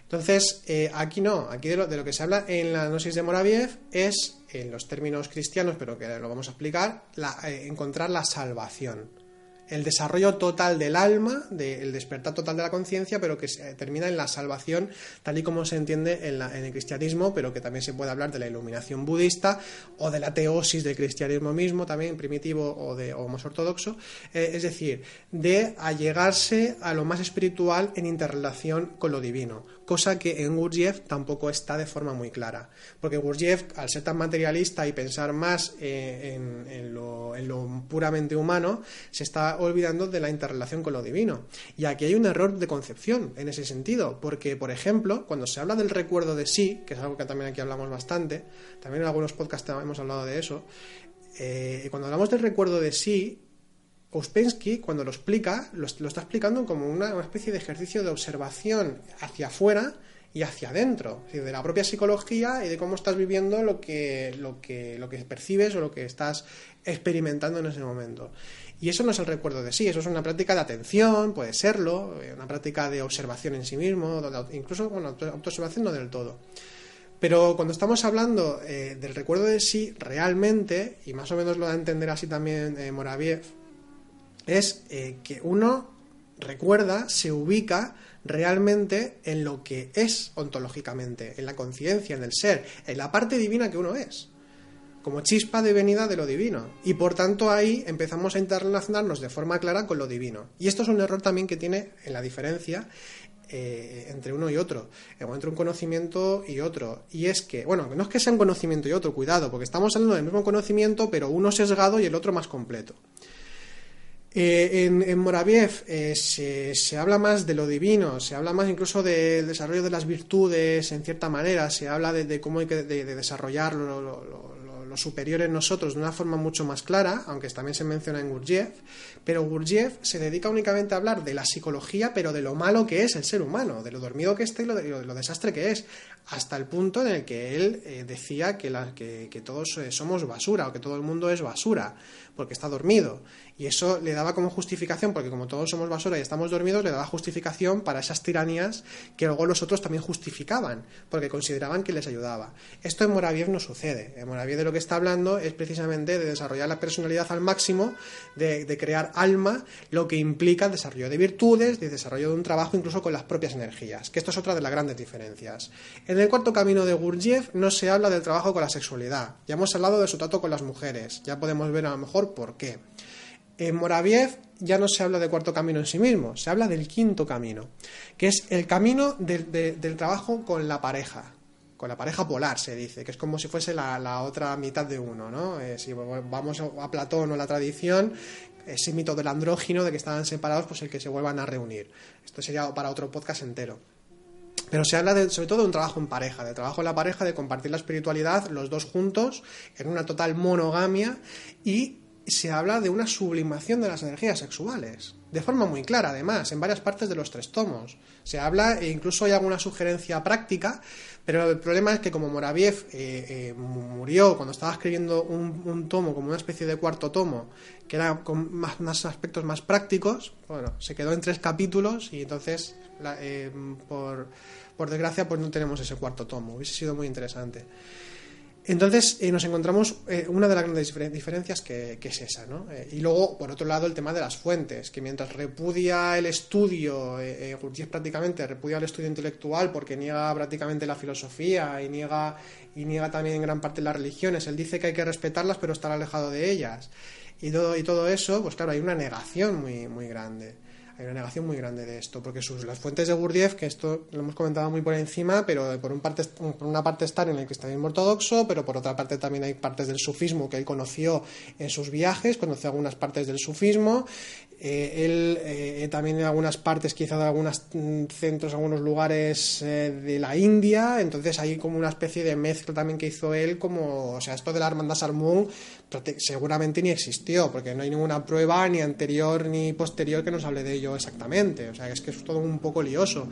Entonces, eh, aquí no, aquí de lo, de lo, que se habla en la gnosis de Moraviev es, en los términos cristianos, pero que lo vamos a explicar, eh, encontrar la salvación el desarrollo total del alma, el despertar total de la conciencia, pero que termina en la salvación, tal y como se entiende en, el cristianismo, pero que también se puede hablar de la iluminación budista o de la teosis del cristianismo mismo, también primitivo o, de, o más ortodoxo, eh, es decir, de allegarse a lo más espiritual en interrelación con lo divino, cosa que en Gurdjieff tampoco está de forma muy clara, porque Gurdjieff, al ser tan materialista y pensar más eh, en, en lo puramente humano, se está olvidando de la interrelación con lo divino. Y aquí hay un error de concepción en ese sentido, porque, por ejemplo, cuando se habla del recuerdo de sí, que es algo que también aquí hablamos bastante, también en algunos podcasts hemos hablado de eso, eh, cuando hablamos del recuerdo de sí, Ouspensky, cuando lo explica, lo, está explicando como una, una, especie de ejercicio de observación hacia afuera y hacia adentro, de la propia psicología y de cómo estás viviendo lo que, lo que, lo que percibes o lo que estás experimentando en ese momento. Y eso no es el recuerdo de sí, eso es una práctica de atención, puede serlo, eh, una práctica de observación en sí mismo, incluso, bueno, autoobservación no del todo. Pero cuando estamos hablando eh, del recuerdo de sí, realmente, y más o menos lo da a entender así también eh, Moraviev, es que uno recuerda, se ubica realmente en lo que es ontológicamente, en la conciencia, en el ser, en la parte divina que uno es como chispa de venida de lo divino. Y por tanto ahí empezamos a interrelacionarnos de forma clara con lo divino. Y esto es un error también que tiene en la diferencia eh, entre uno y otro, entre un conocimiento y otro. Y es que, bueno, no es que sea un conocimiento y otro, cuidado, porque estamos hablando del mismo conocimiento, pero uno sesgado y el otro más completo. Eh, en, Moraviev eh, se, habla más de lo divino, se habla más incluso del desarrollo de las virtudes en cierta manera, se habla de, cómo hay que de, lo, superior en nosotros de una forma mucho más clara, aunque también se menciona en Gurdjieff, pero Gurdjieff se dedica únicamente a hablar de la psicología, pero de lo malo que es el ser humano, de lo dormido que está y lo, de, lo desastre que es, hasta el punto en el que él eh, decía que, que, todos eh, somos basura o que todo el mundo es basura, porque está dormido. Y eso le daba como justificación, porque como todos somos basura y estamos dormidos, le daba justificación para esas tiranías que luego los otros también justificaban, porque consideraban que les ayudaba. Esto en Moraviev no sucede. En Moraviev de lo que está hablando es precisamente de desarrollar la personalidad al máximo, de, crear alma, lo que implica desarrollo de virtudes, de desarrollo de un trabajo incluso con las propias energías, que esto es otra de las grandes diferencias. En el cuarto camino de Gurdjieff no se habla del trabajo con la sexualidad. Ya hemos hablado de su trato con las mujeres. Ya podemos ver a lo mejor por qué. En Moraviev ya no se habla de cuarto camino en sí mismo, se habla del quinto camino, que es el camino del trabajo con la pareja, con la pareja polar se dice, que es como si fuese la, otra mitad de uno, ¿no? Eh, si vamos a Platón o la tradición, ese mito del andrógino de que estaban separados, pues el que se vuelvan a reunir. Esto sería para otro podcast entero. Pero se habla sobre todo de un trabajo en pareja, de trabajo en la pareja, de compartir la espiritualidad los dos juntos, en una total monogamia y se habla de una sublimación de las energías sexuales, de forma muy clara, además, en varias partes de los tres tomos. Se habla, e incluso hay alguna sugerencia práctica, pero el problema es que como Moraviev eh, eh, murió cuando estaba escribiendo un, tomo, como una especie de cuarto tomo, que era con más, aspectos más prácticos, bueno, se quedó en tres capítulos y entonces, eh, por, por desgracia, pues no tenemos ese cuarto tomo. Hubiese sido muy interesante. Entonces eh, nos encontramos eh, una de las grandes diferencias que, es esa, ¿no? Eh, y luego, por otro lado, el tema de las fuentes, que mientras repudia el estudio, Gurdjieff prácticamente repudia el estudio intelectual porque niega prácticamente la filosofía y niega, y niega también en gran parte las religiones, él dice que hay que respetarlas pero estar alejado de ellas. Y todo, y todo eso, pues claro, hay una negación muy, muy grande hay una negación muy grande de esto, porque sus, las fuentes de Gurdjieff, que esto lo hemos comentado muy por encima, pero por, un parte, por una parte están en el cristianismo ortodoxo, pero por otra parte también hay partes del sufismo que él conoció en sus viajes, conoció algunas partes del sufismo, eh, él eh, también en algunas partes, quizá de algunos mm, centros, algunos lugares eh, de la India, entonces hay como una especie de mezcla también que hizo él, como, o sea, esto de la hermandad Salmón seguramente ni existió, porque no hay ninguna prueba ni anterior ni posterior que nos hable de ello exactamente, o sea, es que es todo un poco lioso.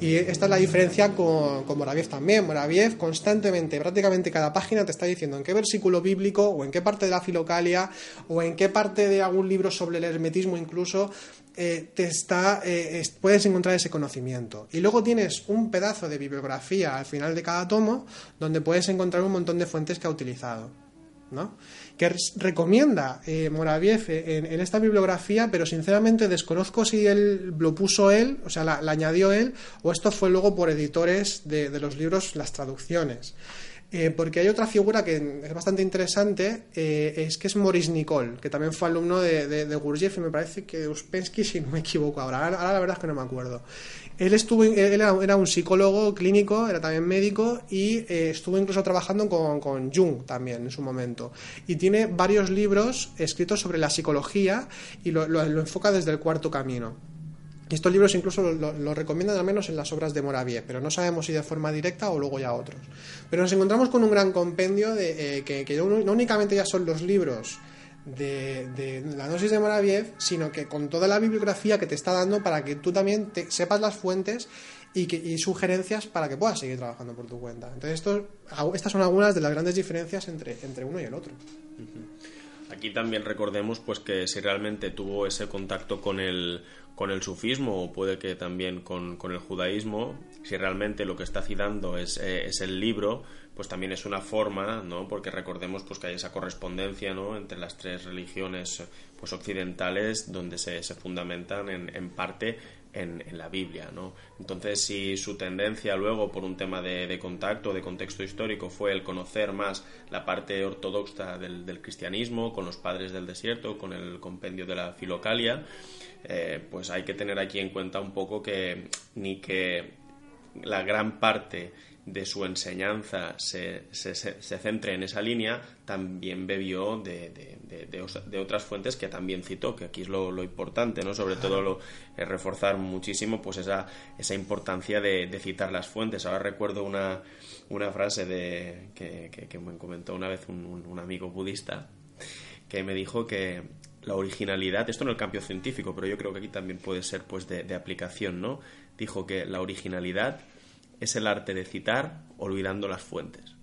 Y esta es la diferencia con, con Moraviev también, Moraviev constantemente, prácticamente cada página te está diciendo en qué versículo bíblico o en qué parte de la filocalia o en qué parte de algún libro sobre el hermetismo incluso eh, te está, eh, puedes encontrar ese conocimiento. Y luego tienes un pedazo de bibliografía al final de cada tomo donde puedes encontrar un montón de fuentes que ha utilizado. ¿no? Que recomienda eh, Moraviev en, esta bibliografía, pero sinceramente desconozco si él lo puso él, o sea, la, añadió él, o esto fue luego por editores de, los libros, las traducciones. Eh, porque hay otra figura que es bastante interesante, eh, es que es Maurice Nicole, que también fue alumno de, de, y me parece que de Uspensky, si no me equivoco ahora. ahora. la verdad es que no me acuerdo. Él, estuvo, él era, un psicólogo clínico, era también médico y eh, estuvo incluso trabajando con, con Jung también en su momento. Y tiene varios libros escritos sobre la psicología y lo enfoca desde el cuarto camino. Estos libros incluso lo, recomiendan al menos en las obras de Moravie, pero no sabemos si de forma directa o luego ya otros. Pero nos encontramos con un gran compendio de, eh, que, no únicamente ya son los libros de, la dosis de Moraviev, sino que con toda la bibliografía que te está dando para que tú también te, sepas las fuentes y, que, sugerencias para que puedas seguir trabajando por tu cuenta. Entonces, estas son algunas de las grandes diferencias entre, entre uno y el otro. Aquí también recordemos pues que si realmente tuvo ese contacto con el con el sufismo o puede que también con, el judaísmo, si realmente lo que está citando es, eh, es, el libro, pues también es una forma, ¿no? Porque recordemos pues que hay esa correspondencia, ¿no? Entre las tres religiones pues occidentales donde se, fundamentan en, en parte en, la Biblia, ¿no? Entonces, si su tendencia luego, por un tema de, contacto, de contexto histórico, fue el conocer más la parte ortodoxa del, del cristianismo, con los padres del desierto, con el compendio de la Filocalia, eh, pues hay que tener aquí en cuenta un poco que ni que la gran parte de su enseñanza se, se, centre en esa línea, también bebió de, de, otras fuentes que también citó, que aquí es lo, importante, ¿no? Sobre todo lo, reforzar muchísimo pues esa, esa importancia de, citar las fuentes. Ahora recuerdo una, una frase de, que, que, me comentó una vez un, un amigo budista que me dijo que la originalidad, esto no el cambio científico, pero yo creo que aquí también puede ser pues de, aplicación, ¿no? Dijo que la originalidad es el arte de citar olvidando las fuentes.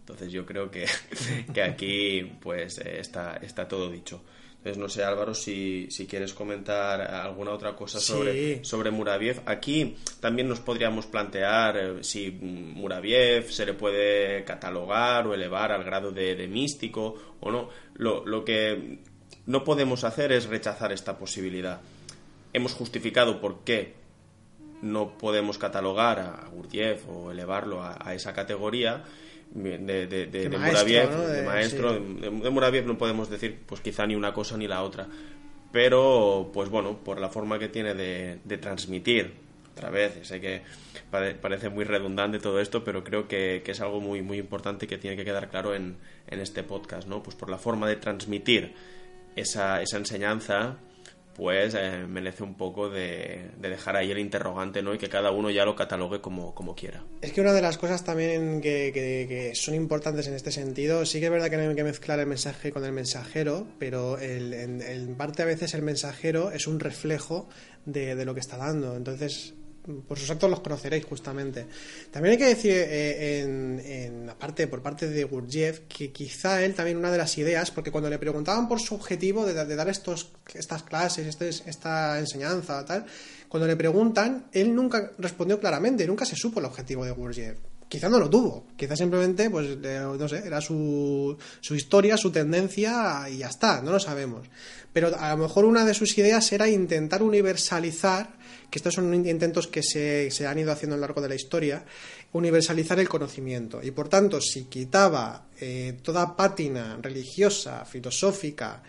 Entonces yo creo que, que aquí pues eh, está, está todo dicho. Entonces no sé Álvaro si, si quieres comentar alguna otra cosa sobre, sobre Muraviev. Aquí también nos podríamos plantear eh, si Muraviev se le puede catalogar o elevar al grado de, de místico o no. Lo, lo que no podemos hacer es rechazar esta posibilidad. Hemos justificado por qué no podemos catalogar a Gurdjieff o elevarlo a, esa categoría de, de, de, maestro, de, maestro, de, Muraviev no podemos decir pues quizá ni una cosa ni la otra. Pero pues bueno por la forma que tiene de, transmitir otra vez sé que parece muy redundante todo esto pero creo que, que, es algo muy muy importante que tiene que quedar claro en, en este podcast no pues por la forma de transmitir esa, esa enseñanza pues eh, merece un poco de, dejar ahí el interrogante, ¿no? Y que cada uno ya lo catalogue como, como quiera. Es que una de las cosas también que, son importantes en este sentido, sí que es verdad que no hay que mezclar el mensaje con el mensajero, pero en, parte a veces el mensajero es un reflejo de, de lo que está dando. Entonces, por sus actos los conoceréis justamente. También hay que decir, eh, en, parte, por parte de Gurdjieff, que quizá él también una de las ideas, porque cuando le preguntaban por su objetivo de, dar estos, estas clases, este, esta enseñanza, tal, cuando le preguntan, él nunca respondió claramente, nunca se supo el objetivo de Gurdjieff quizá no lo tuvo, quizá simplemente, pues, no sé, era su, su historia, su tendencia y ya está, no lo sabemos. Pero a lo mejor una de sus ideas era intentar universalizar, que estos son intentos que se, se han ido haciendo a lo largo de la historia, universalizar el conocimiento. Y por tanto, si quitaba eh, toda pátina religiosa, filosófica,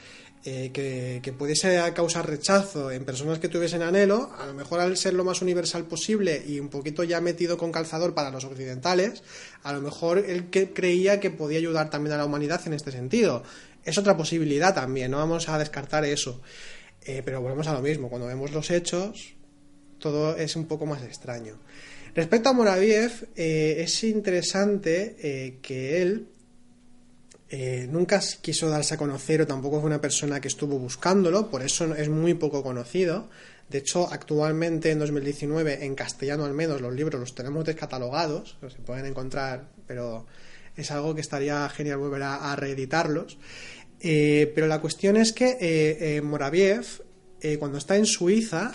eh, que, pudiese causar rechazo en personas que tuviesen anhelo, a lo mejor al ser lo más universal posible y un poquito ya metido con calzador para los occidentales, a lo mejor él que creía que podía ayudar también a la humanidad en este sentido. Es otra posibilidad también, no vamos a descartar eso. Eh, pero volvemos a lo mismo, cuando vemos los hechos, todo es un poco más extraño. Respecto a Moraviev, eh, es interesante que él eh, nunca quiso darse a conocer o tampoco fue una persona que estuvo buscándolo, por eso es muy poco conocido. De hecho, actualmente en 2019, en castellano al menos, los libros los tenemos descatalogados, se pueden encontrar, pero es algo que estaría genial volver a, reeditarlos. Eh, pero la cuestión es que eh, Moraviev, cuando está en Suiza,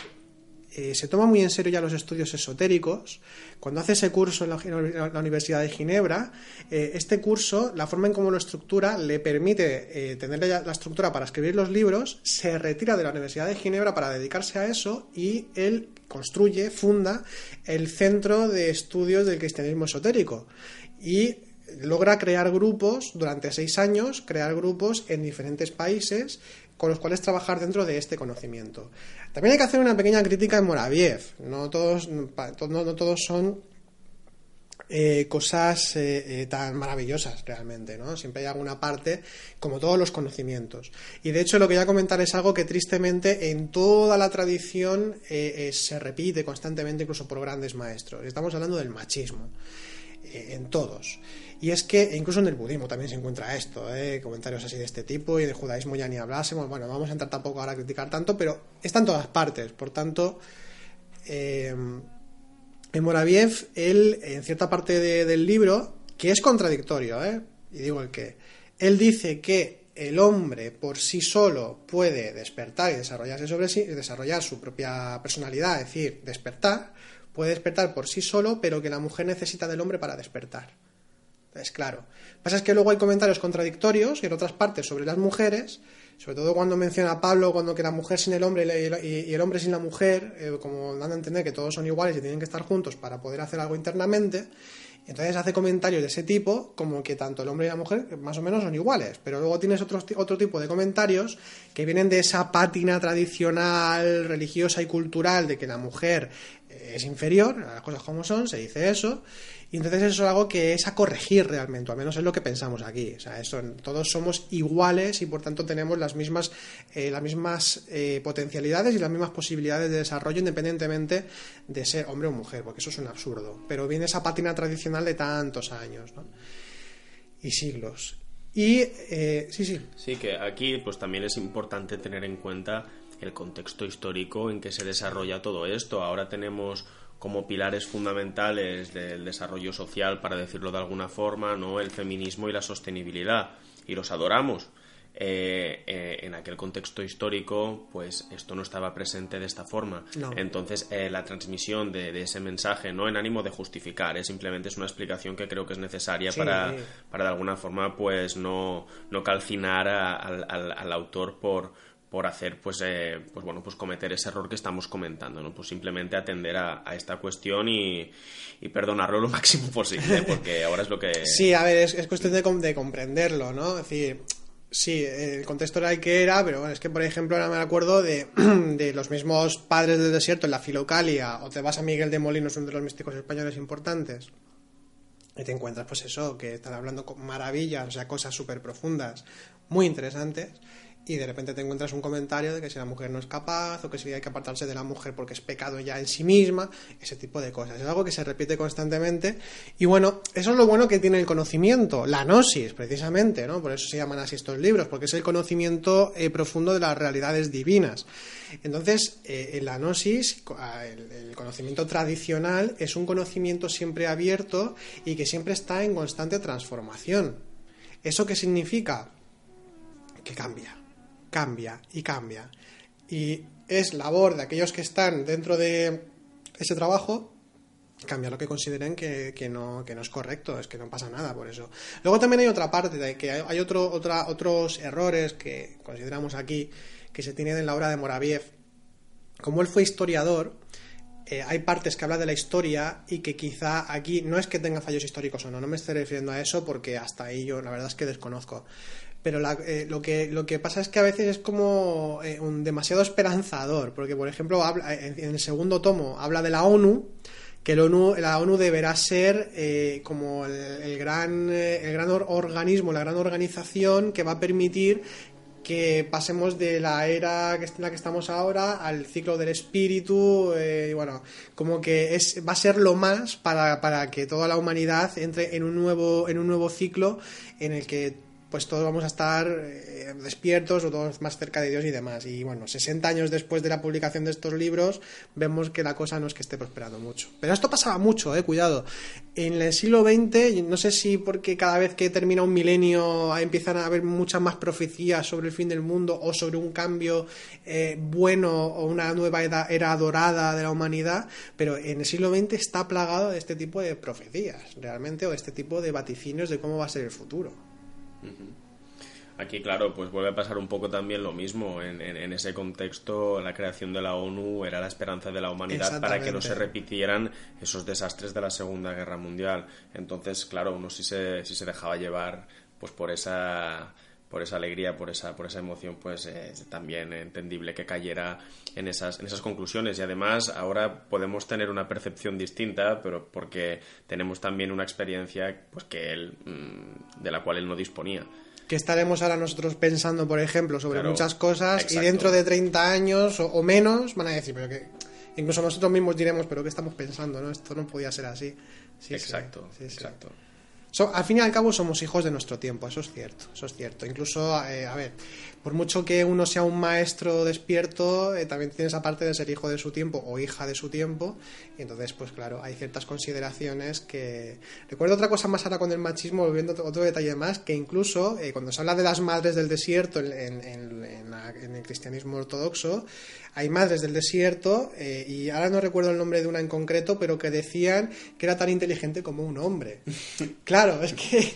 se toma muy en serio ya los estudios esotéricos cuando hace ese curso en la, Universidad de Ginebra, eh, este curso, la forma en cómo lo estructura, le permite eh, tener la estructura para escribir los libros, se retira de la Universidad de Ginebra para dedicarse a eso y él construye, funda el Centro de Estudios del Cristianismo Esotérico. Y logra crear grupos durante seis años, crear grupos en diferentes países con los cuales trabajar dentro de este conocimiento. También hay que hacer una pequeña crítica en Moraviev. No todos, no, todos son eh, cosas eh, eh, tan maravillosas realmente, ¿no? Siempre hay alguna parte, como todos los conocimientos. Y de hecho lo que voy a comentar es algo que tristemente en toda la tradición se repite constantemente, incluso por grandes maestros. Estamos hablando del machismo, en todos. Y es que incluso en el budismo también se encuentra esto, ¿eh? comentarios así de este tipo, y de judaísmo ya ni hablásemos. Bueno, vamos a entrar tampoco ahora a criticar tanto, pero está en todas partes. Por tanto, eh, en Moraviev, él, en cierta parte del libro, que es contradictorio, ¿eh? y digo el que, él dice que el hombre por sí solo puede despertar y desarrollarse sobre sí, desarrollar su propia personalidad, es decir, despertar, puede despertar por sí solo, pero que la mujer necesita del hombre para despertar. Es claro. Pasa es que luego hay comentarios contradictorios en otras partes sobre las mujeres, sobre todo cuando menciona a Pablo cuando que la mujer sin el hombre y el hombre sin la mujer, eh, como dando a entender que todos son iguales y tienen que estar juntos para poder hacer algo internamente. Entonces hace comentarios de ese tipo, como que tanto el hombre y la mujer más o menos son iguales. Pero luego tienes otro, otro tipo de comentarios que vienen de esa pátina tradicional, religiosa y cultural de que la mujer es inferior, las cosas como son, se dice eso. Y entonces eso es algo que es a corregir realmente, al menos es lo que pensamos aquí. O sea, eso, todos somos iguales y por tanto tenemos las mismas, eh, las mismas eh, potencialidades y las mismas posibilidades de desarrollo independientemente de ser hombre o mujer, porque eso es un absurdo. Pero viene esa pátina tradicional de tantos años ¿no? y siglos. Y eh, sí, sí. Sí, que aquí pues también es importante tener en cuenta el contexto histórico en que se desarrolla todo esto. Ahora tenemos como pilares fundamentales del desarrollo social, para decirlo de alguna forma, ¿no? el feminismo y la sostenibilidad, y los adoramos. Eh, eh, en aquel contexto histórico, pues esto no estaba presente de esta forma. Entonces, eh, la transmisión de, ese mensaje, no en ánimo de justificar, simplemente es una explicación que creo que es necesaria para, para de alguna forma, pues no, no calcinar al autor por por hacer pues eh, pues bueno pues cometer ese error que estamos comentando no pues simplemente atender a, esta cuestión y, y, perdonarlo lo máximo posible porque ahora es lo que sí a ver es, cuestión de, de, comprenderlo no es decir sí el contexto era el que era pero bueno es que por ejemplo ahora me acuerdo de, de los mismos padres del desierto en la Filocalia o te vas a Miguel de Molinos uno de los místicos españoles importantes y te encuentras pues eso que están hablando maravillas o sea cosas súper profundas muy interesantes y de repente te encuentras un comentario de que si la mujer no es capaz o que si hay que apartarse de la mujer porque es pecado ya en sí misma, ese tipo de cosas. Es algo que se repite constantemente y bueno, eso es lo bueno que tiene el conocimiento, la gnosis precisamente, ¿no? Por eso se llaman así estos libros, porque es el conocimiento eh, profundo de las realidades divinas. Entonces, eh, la gnosis, el, el conocimiento tradicional es un conocimiento siempre abierto y que siempre está en constante transformación. ¿Eso qué significa? Que cambia cambia y cambia. Y es labor de aquellos que están dentro de ese trabajo cambiar lo que consideren que, que, no, que no es correcto, es que no pasa nada por eso. Luego también hay otra parte, de que hay, otro, otra, otros errores que consideramos aquí que se tienen en la obra de Moraviev. Como él fue historiador, eh, hay partes que habla de la historia y que quizá aquí no es que tenga fallos históricos o no, no me estoy refiriendo a eso porque hasta ahí yo la verdad es que desconozco. Pero eh, lo, que, lo que pasa es que a veces es como eh, un demasiado esperanzador, porque por ejemplo habla, en, el segundo tomo habla de la ONU, que la ONU, la ONU deberá ser como el, gran, el gran organismo, la gran organización que va a permitir que pasemos de la era en la que estamos ahora al ciclo del espíritu, eh, y bueno, como que es, va a ser lo más para, para que toda la humanidad entre en un nuevo, en un nuevo ciclo en el que pues todos vamos a estar eh, despiertos o todos más cerca de Dios y demás. Y bueno, 60 años después de la publicación de estos libros, vemos que la cosa no es que esté prosperando mucho. Pero esto pasaba mucho, eh, cuidado. En el siglo XX, no sé si porque cada vez que termina un milenio empiezan a haber muchas más profecías sobre el fin del mundo o sobre un cambio eh, bueno o una nueva era dorada de la humanidad, pero en el siglo XX está plagado de este tipo de profecías, realmente, o este tipo de vaticinios de cómo va a ser el futuro. Aquí, claro, pues vuelve a pasar un poco también lo mismo. En, ese contexto, la creación de la ONU era la esperanza de la humanidad para que no se repitieran esos desastres de la Segunda Guerra Mundial. Entonces, claro, uno sí se, sí se dejaba llevar pues por esa por esa alegría, por esa, por esa emoción, pues es también entendible que cayera en esas, en esas conclusiones. Y además ahora podemos tener una percepción distinta, pero porque tenemos también una experiencia pues que él, mm, de la cual él no disponía. Que estaremos ahora nosotros pensando, por ejemplo, sobre muchas cosas y dentro de 30 años o, menos van a decir, pero que incluso nosotros mismos diremos, pero ¿qué estamos pensando? ¿no? Esto no podía ser así. exacto, exacto al fin y al cabo somos hijos de nuestro tiempo, eso es cierto, eso es cierto. Incluso, eh, a ver, por mucho que uno sea un maestro despierto, eh, también tiene esa parte de ser hijo de su tiempo o hija de su tiempo. Y entonces, pues claro, hay ciertas consideraciones que... Recuerdo otra cosa más ahora con el machismo, volviendo otro detalle más, que incluso eh, cuando se habla de las madres del desierto en, en el cristianismo ortodoxo, hay madres del desierto, eh, y ahora no recuerdo el nombre de una en concreto, pero que decían que era tan inteligente como un hombre. claro, es que...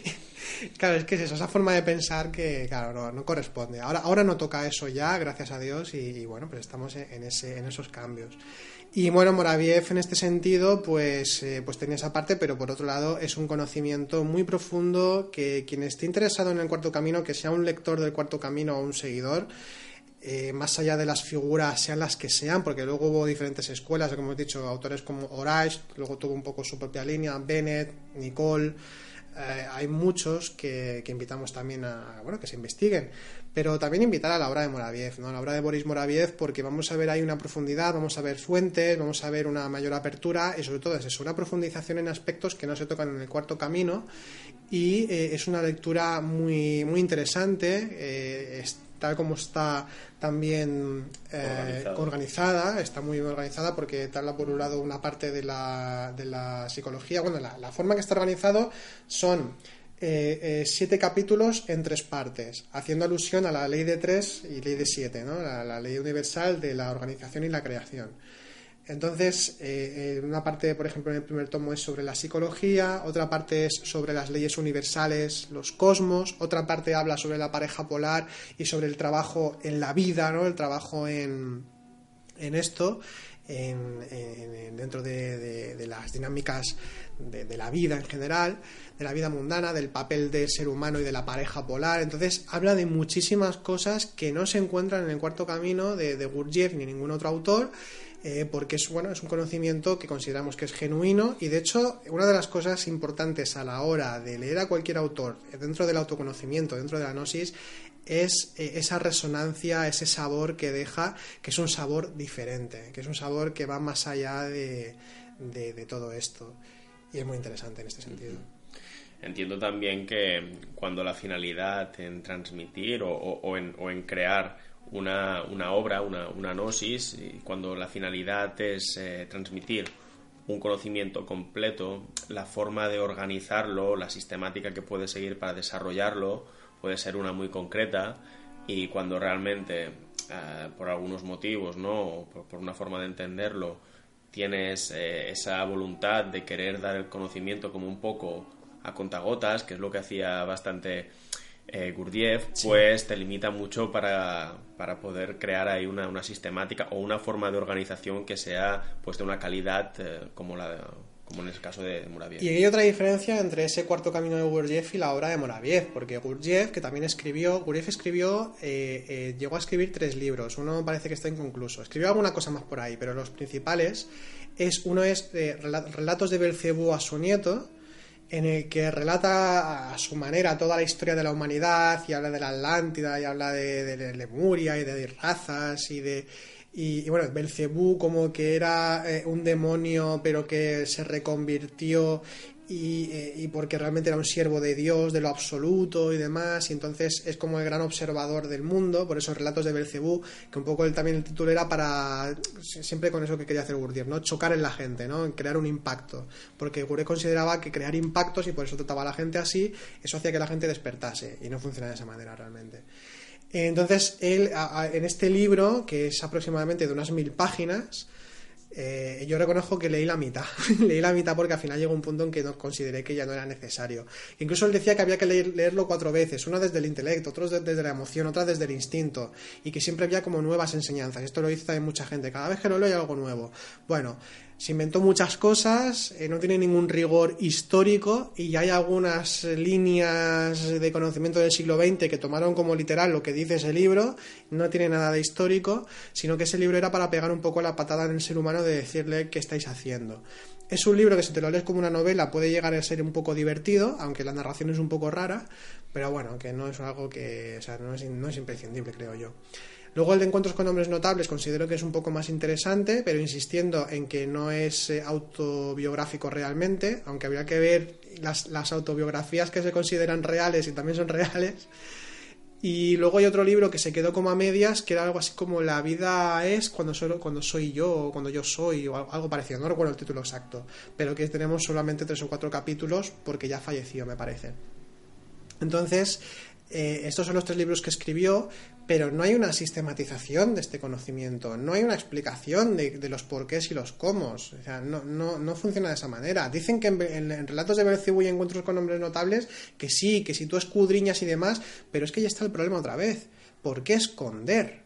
Claro, es que es eso, esa forma de pensar que, claro, no, corresponde. Ahora, ahora no toca eso ya, gracias a Dios, y, bueno, pues estamos en, esos cambios. Y bueno, Moraviev en este sentido, pues, eh, pues tenía esa parte, pero por otro lado es un conocimiento muy profundo que quien esté interesado en el cuarto camino, que sea un lector del cuarto camino o un seguidor, eh, más allá de las figuras, sean las que sean, porque luego hubo diferentes escuelas, como he dicho, autores como Horace, luego tuvo un poco su propia línea, Bennett, Nicole, eh, hay muchos que, invitamos también a bueno, que se investiguen, pero también invitar a la obra de Moraviev, ¿no? a la obra de Boris Moraviev, porque vamos a ver ahí una profundidad, vamos a ver fuentes, vamos a ver una mayor apertura y sobre todo es eso, una profundización en aspectos que no se tocan en el cuarto camino y eh, es una lectura muy, muy interesante tal como está también eh, organizada, está muy organizada porque habla por un lado una parte de la, de la psicología, bueno, la, forma que está organizado son eh, eh, siete capítulos en tres partes, haciendo alusión a la ley de tres y ley de siete, ¿no? la ley universal de la organización y la creación. Entonces, eh, una parte, por ejemplo, en el primer tomo es sobre la psicología, otra parte es sobre las leyes universales, los cosmos, otra parte habla sobre la pareja polar y sobre el trabajo en la vida, ¿no? El trabajo en, en esto, dentro de, las dinámicas de, la vida en general, de la vida mundana, del papel del ser humano y de la pareja polar. Entonces, habla de muchísimas cosas que no se encuentran en el cuarto camino de, de Gurdjieff ni ningún otro autor eh, porque es, bueno, es un conocimiento que consideramos que es genuino y de hecho una de las cosas importantes a la hora de leer a cualquier autor dentro del autoconocimiento, dentro de la gnosis, es eh, esa resonancia, ese sabor que deja, que es un sabor diferente, que es un sabor que va más allá de, todo esto. Y es muy interesante en este sentido. Entiendo también que cuando la finalidad en transmitir o en crear una, una obra, una, una, gnosis, y cuando la finalidad es eh, transmitir un conocimiento completo, la forma de organizarlo, la sistemática que puede seguir para desarrollarlo, puede ser una muy concreta y cuando realmente, eh, por algunos motivos, ¿no? por, una forma de entenderlo, tienes eh, esa voluntad de querer dar el conocimiento como un poco a contagotas, que es lo que hacía bastante eh, Gurdjieff, pues te limita mucho para, poder crear ahí una, una, sistemática o una forma de organización que sea pues de una calidad eh, como la como en el caso de Muraviev. Y hay otra diferencia entre ese cuarto camino de Gurdjieff y la obra de Muraviev, porque Gurdjieff, que también escribió, Gurdjieff escribió, eh, llegó a escribir tres libros, uno parece que está inconcluso, escribió alguna cosa más por ahí, pero los principales es, uno es Relatos de Belcebú a su nieto, en el que relata a su manera toda la historia de la humanidad y habla de la Atlántida y habla de, Lemuria y de razas y de y, bueno, Belcebú como que era eh, un demonio pero que se reconvirtió y, eh, y, porque realmente era un siervo de Dios, de lo absoluto y demás, y entonces es como el gran observador del mundo, por esos relatos de Belcebú, que un poco él también el título era para, siempre con eso que quería hacer Gurdjieff, ¿no? Chocar en la gente, ¿no? Crear un impacto, porque Gurdjieff consideraba que crear impactos, y por eso trataba a la gente así, eso hacía que la gente despertase, y no funciona de esa manera realmente. Entonces, él, en este libro, que es aproximadamente de unas mil páginas, eh, yo reconozco que leí la mitad. leí la mitad porque al final llegó un punto en que no consideré que ya no era necesario. Incluso él decía que había que leerlo cuatro veces, una desde el intelecto, otra desde la emoción, otra desde el instinto, y que siempre había como nuevas enseñanzas. Esto lo dice mucha gente. Cada vez que lo leo hay algo nuevo. Bueno, se inventó muchas cosas, eh, no tiene ningún rigor histórico y hay algunas líneas de conocimiento del siglo XX que tomaron como literal lo que dice ese libro, no tiene nada de histórico, sino que ese libro era para pegar un poco la patada en el ser humano de decirle qué estáis haciendo. Es un libro que si te lo lees como una novela puede llegar a ser un poco divertido, aunque la narración es un poco rara, pero bueno, que no es algo que, o sea, no es imprescindible, creo yo. Luego el de encuentros con hombres notables considero que es un poco más interesante, pero insistiendo en que no es eh, autobiográfico realmente, aunque habría que ver las, autobiografías que se consideran reales y también son reales. Y luego hay otro libro que se quedó como a medias, que era algo así como La vida es cuando soy, cuando soy yo, o cuando yo soy, o algo parecido, no recuerdo el título exacto, pero que tenemos solamente tres o cuatro capítulos porque ya falleció, me parece. Entonces, eh, estos son los tres libros que escribió, pero no hay una sistematización de este conocimiento, no hay una explicación de, los porqués y los cómo. O sea, no, no, no, funciona de esa manera. Dicen que en, relatos de Belcebú y encuentros con hombres notables que sí, que si tú escudriñas y demás, pero es que ya está el problema otra vez. ¿Por qué esconder?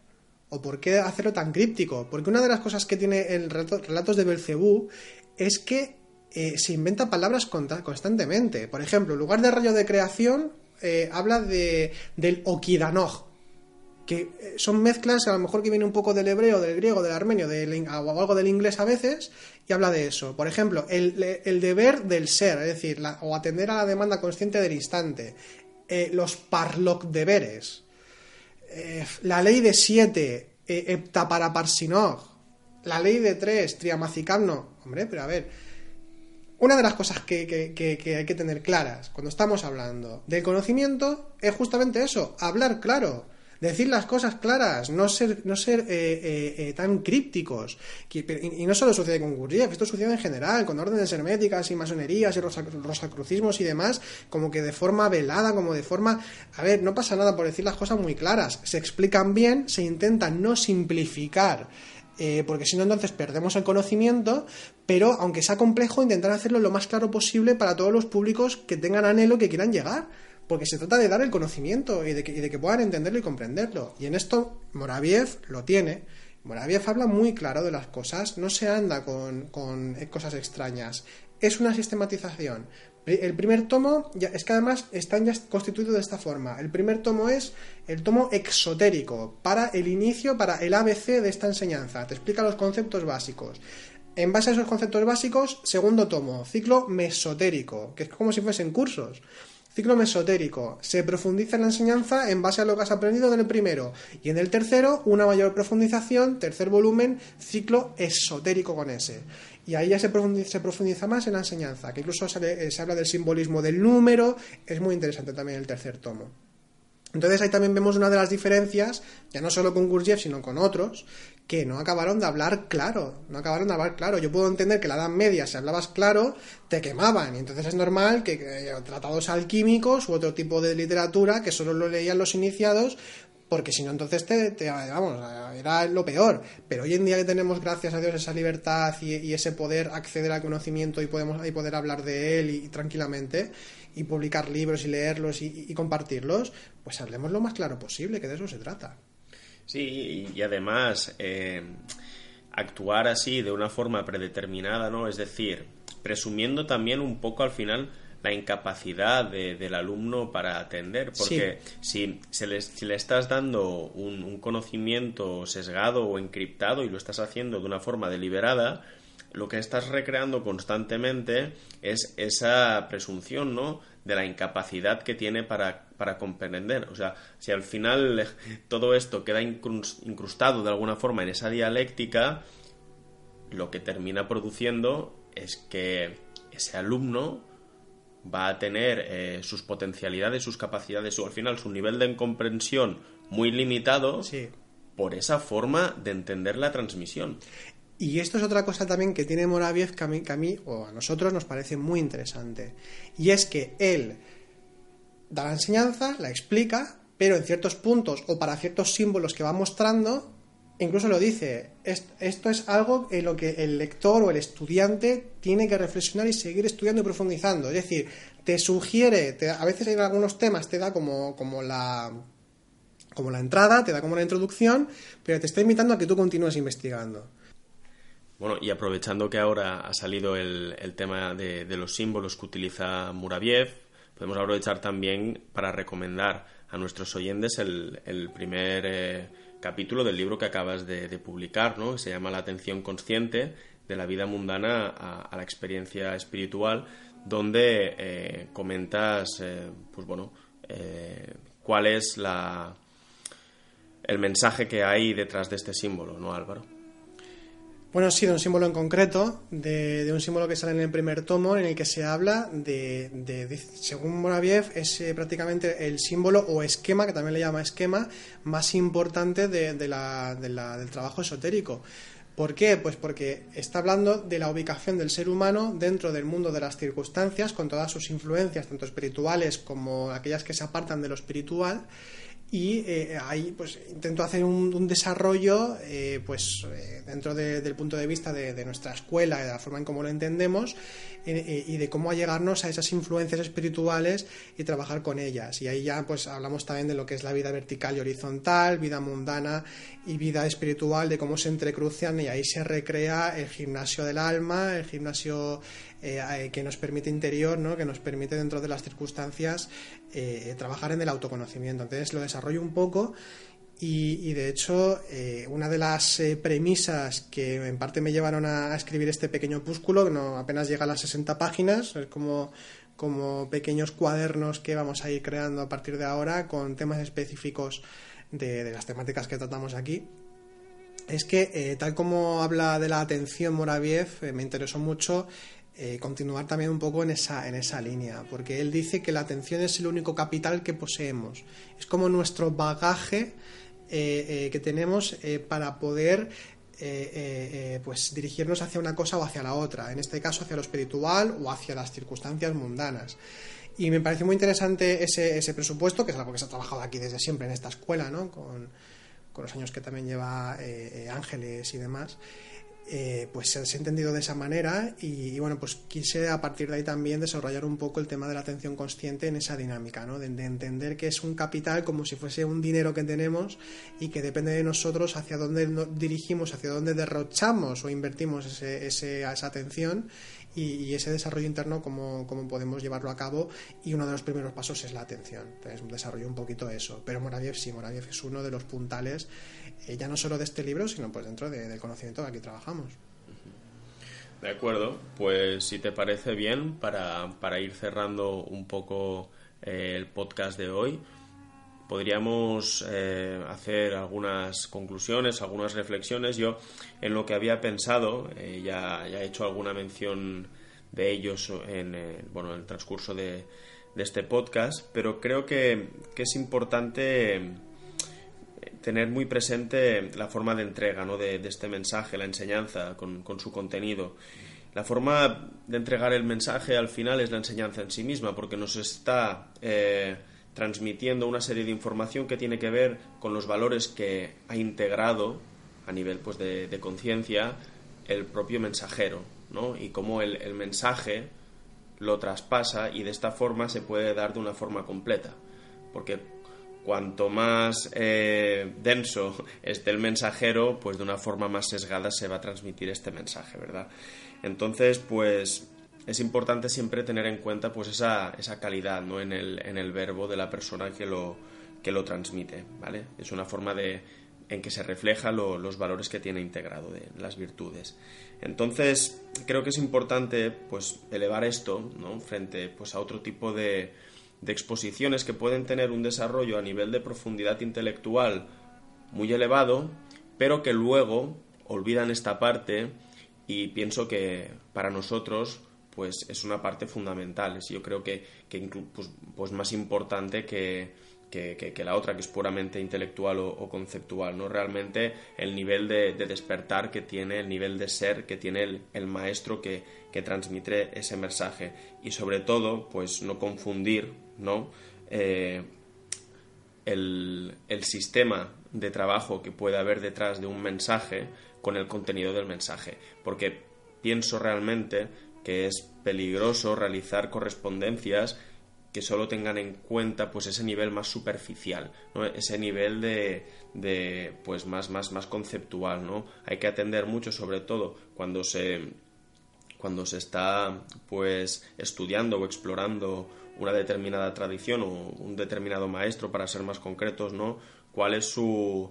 ¿O por qué hacerlo tan críptico? Porque una de las cosas que tiene el relatos de Belcebú es que eh, se inventa palabras constantemente. Por ejemplo, en lugar de rayo de creación, eh, habla de, del Okidanog, que eh, son mezclas a lo mejor que viene un poco del hebreo, del griego, del armenio, o algo del inglés a veces, y habla de eso. Por ejemplo, el, deber del ser, es decir, o atender a la demanda consciente del instante, eh, los parloc deberes, la ley de siete, eh, para parsinog, la ley de tres, triamacicamno. Hombre, pero a ver, una de las cosas que, hay que tener claras cuando estamos hablando del conocimiento es justamente eso, hablar claro decir las cosas claras, no ser, no ser eh, eh, eh, tan crípticos. Y, no solo sucede con Gurdjieff, esto sucede en general, con órdenes herméticas y masonerías y rosacrucismos y demás, como que de forma velada, como de forma... A ver, no pasa nada por decir las cosas muy claras, se explican bien, se intenta no simplificar eh, porque si no entonces perdemos el conocimiento, pero aunque sea complejo, intentar hacerlo lo más claro posible para todos los públicos que tengan anhelo, que quieran llegar, porque se trata de dar el conocimiento y de que, puedan entenderlo y comprenderlo. Y en esto Moraviev lo tiene. Moraviev habla muy claro de las cosas, no se anda con, con cosas extrañas. Es una sistematización. El primer tomo, ya, es que además están ya constituidos de esta forma. El primer tomo es el tomo exotérico, para el inicio, para el ABC de esta enseñanza. Te explica los conceptos básicos. En base a esos conceptos básicos, segundo tomo, ciclo mesotérico, que es como si fuesen cursos. Ciclo mesotérico. Se profundiza en la enseñanza en base a lo que has aprendido en el primero. Y en el tercero, una mayor profundización, tercer volumen, ciclo esotérico con ese. Y ahí ya se profundiza, más en la enseñanza, que incluso eh, se, habla del simbolismo del número, es muy interesante también el tercer tomo. Entonces ahí también vemos una de las diferencias, ya no solo con Gurdjieff, sino con otros, que no acabaron de hablar claro, no acabaron de hablar claro. Yo puedo entender que la Edad Media, si hablabas claro, te quemaban, y entonces es normal que, que tratados alquímicos u otro tipo de literatura, que solo lo leían los iniciados, porque si no entonces te, vamos, era lo peor. Pero hoy en día que tenemos, gracias a Dios, esa libertad y, ese poder acceder al conocimiento y podemos y poder hablar de él y, tranquilamente y publicar libros y leerlos y, compartirlos, pues hablemos lo más claro posible, que de eso se trata. Sí, y, además eh, actuar así de una forma predeterminada, ¿no? Es decir, presumiendo también un poco al final la incapacidad del alumno para atender, porque si, se le, si le estás dando un, conocimiento sesgado o encriptado y lo estás haciendo de una forma deliberada, lo que estás recreando constantemente es esa presunción, ¿no? de la incapacidad que tiene para, para, comprender. O sea, si al final todo esto queda incrustado de alguna forma en esa dialéctica, lo que termina produciendo es que ese alumno va a tener eh, sus potencialidades, sus capacidades, o al final su nivel de comprensión muy limitado por esa forma de entender la transmisión. Y esto es otra cosa también que tiene Moraviev que a, mí, que a mí o a nosotros nos parece muy interesante. Y es que él da la enseñanza, la explica, pero en ciertos puntos o para ciertos símbolos que va mostrando, incluso lo dice, esto es algo en lo que el lector o el estudiante tiene que reflexionar y seguir estudiando y profundizando. Es decir, te sugiere, a veces en algunos temas te da como, como, la, como la entrada, te da como la introducción, pero te está invitando a que tú continúes investigando. Bueno, y aprovechando que ahora ha salido el, tema de, los símbolos que utiliza Muraviev, podemos aprovechar también para recomendar a nuestros oyentes el, primer... Eh, capítulo del libro que acabas de, publicar, ¿no? se llama La atención consciente de la vida mundana a, la experiencia espiritual, donde eh, comentas, eh, pues bueno, eh, cuál es la, el mensaje que hay detrás de este símbolo, ¿no, Álvaro? Bueno, sí, de un símbolo en concreto, de, un símbolo que sale en el primer tomo, en el que se habla de, según Moraviev, es eh, prácticamente el símbolo o esquema, que también le llama esquema, más importante de, la, del trabajo esotérico. ¿Por qué? Pues porque está hablando de la ubicación del ser humano dentro del mundo de las circunstancias, con todas sus influencias, tanto espirituales como aquellas que se apartan de lo espiritual, y eh, ahí pues intento hacer un, desarrollo eh, pues eh, dentro del punto de vista de, nuestra escuela de la forma en cómo lo entendemos y de cómo allegarnos a esas influencias espirituales y trabajar con ellas. Y ahí ya pues hablamos también de lo que es la vida vertical y horizontal vida mundana y vida espiritual de cómo se entrecruzan y ahí se recrea el gimnasio del alma el gimnasio que nos permite interior que nos permite dentro de las circunstancias eh, trabajar en el autoconocimiento. Entonces lo desarrollo un poco y, de hecho eh, una de las eh, premisas que en parte me llevaron a, escribir este pequeño opúsculo, que no apenas llega a las 60 páginas, es como, como pequeños cuadernos que vamos a ir creando a partir de ahora con temas específicos de las temáticas que tratamos aquí es que, tal como habla de la atención Moraviev, me interesó mucho eh, continuar también un poco en esa, en esa línea, porque él dice que la atención es el único capital que poseemos, es como nuestro bagaje eh, eh, que tenemos para poder pues dirigirnos hacia una cosa o hacia la otra, en este caso hacia lo espiritual o hacia las circunstancias mundanas. Y me parece muy interesante ese, ese presupuesto, que es algo que se ha trabajado aquí desde siempre en esta escuela, ¿no? con, con los años que también lleva Ángeles y demás. Eh, pues se ha entendido de esa manera y, bueno, pues quise a partir de ahí también desarrollar un poco el tema de la atención consciente en esa dinámica, ¿no? De, entender que es un capital como si fuese un dinero que tenemos y que depende de nosotros hacia dónde nos dirigimos, hacia dónde derrochamos o invertimos ese, esa atención y, ese desarrollo interno, cómo, cómo, podemos llevarlo a cabo. Y uno de los primeros pasos es la atención. Desarrollo un poquito eso. Pero Moraviev sí, Moraviev es uno de los puntales eh, ya no solo de este libro, sino pues dentro del conocimiento que aquí trabajamos. De acuerdo, pues si te parece bien, para, para ir cerrando un poco eh, el podcast de hoy, podríamos eh, hacer algunas conclusiones, algunas reflexiones. Yo, en lo que había pensado, ya, ya, he hecho alguna mención de ellos en, bueno, en el transcurso de, este podcast, pero creo que, es importante tener muy presente la forma de entrega ¿no? de, este mensaje, la enseñanza con, su contenido. La forma de entregar el mensaje al final es la enseñanza en sí misma, porque nos está eh, transmitiendo una serie de información que tiene que ver con los valores que ha integrado a nivel pues, de, conciencia el propio mensajero, ¿no? Y cómo el, mensaje lo traspasa y de esta forma se puede dar de una forma completa. Porque cuanto más eh, denso esté el mensajero, pues de una forma más sesgada se va a transmitir este mensaje, ¿verdad? Entonces, pues es importante siempre tener en cuenta pues esa, esa calidad ¿no? en, el, en el verbo de la persona que lo, que lo transmite, ¿vale? Es una forma de, en que se refleja los valores que tiene integrado de las virtudes. Entonces, creo que es importante pues elevar esto, ¿no? frente pues a otro tipo de, de exposiciones que pueden tener un desarrollo a nivel de profundidad intelectual muy elevado, pero que luego olvidan esta parte y pienso que para nosotros pues es una parte fundamental. Es yo creo que, pues, pues, más importante que, que, la otra, que es puramente intelectual o, conceptual. ¿no? Realmente el nivel de, despertar que tiene, el nivel de ser que tiene el, maestro que, transmite ese mensaje. Y sobre todo, pues no confundir ¿no? Eh, el, el sistema de trabajo que puede haber detrás de un mensaje con el contenido del mensaje. Porque pienso realmente que es peligroso realizar correspondencias que solo tengan en cuenta pues ese nivel más superficial, ese nivel de, de, pues más, más, más conceptual, ¿no? Hay que atender mucho, sobre todo cuando se cuando se está pues estudiando o explorando una determinada tradición o un determinado maestro para ser más concretos, ¿no? cuál es su,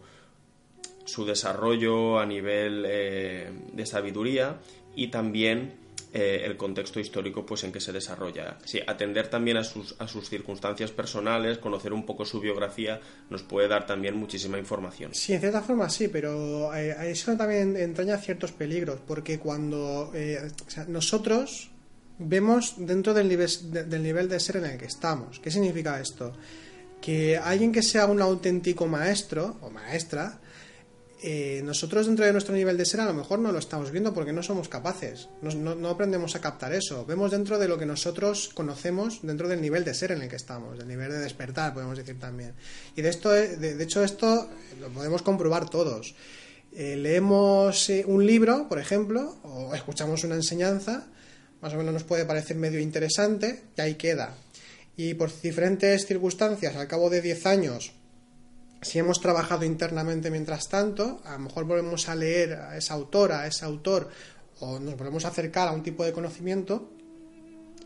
su desarrollo a nivel eh, de sabiduría y también eh, el contexto histórico pues en que se desarrolla. Sí, atender también a sus, a sus circunstancias personales, conocer un poco su biografía, nos puede dar también muchísima información. Sí, en cierta forma sí, pero eh, eso también entraña ciertos peligros, porque cuando eh, nosotros vemos dentro del nivel, del nivel de ser en el que estamos, ¿qué significa esto? Que alguien que sea un auténtico maestro o maestra, eh, nosotros dentro de nuestro nivel de ser a lo mejor no lo estamos viendo porque no somos capaces, no, aprendemos a captar eso, vemos dentro de lo que nosotros conocemos dentro del nivel de ser en el que estamos, del nivel de despertar, podemos decir también. Y de, esto, eh, de, hecho esto lo podemos comprobar todos. Eh, leemos un libro, por ejemplo, o escuchamos una enseñanza, más o menos nos puede parecer medio interesante, y ahí queda. Y por diferentes circunstancias, al cabo de 10 años, si hemos trabajado internamente mientras tanto, a lo mejor volvemos a leer a esa autora, a ese autor, o nos volvemos a acercar a un tipo de conocimiento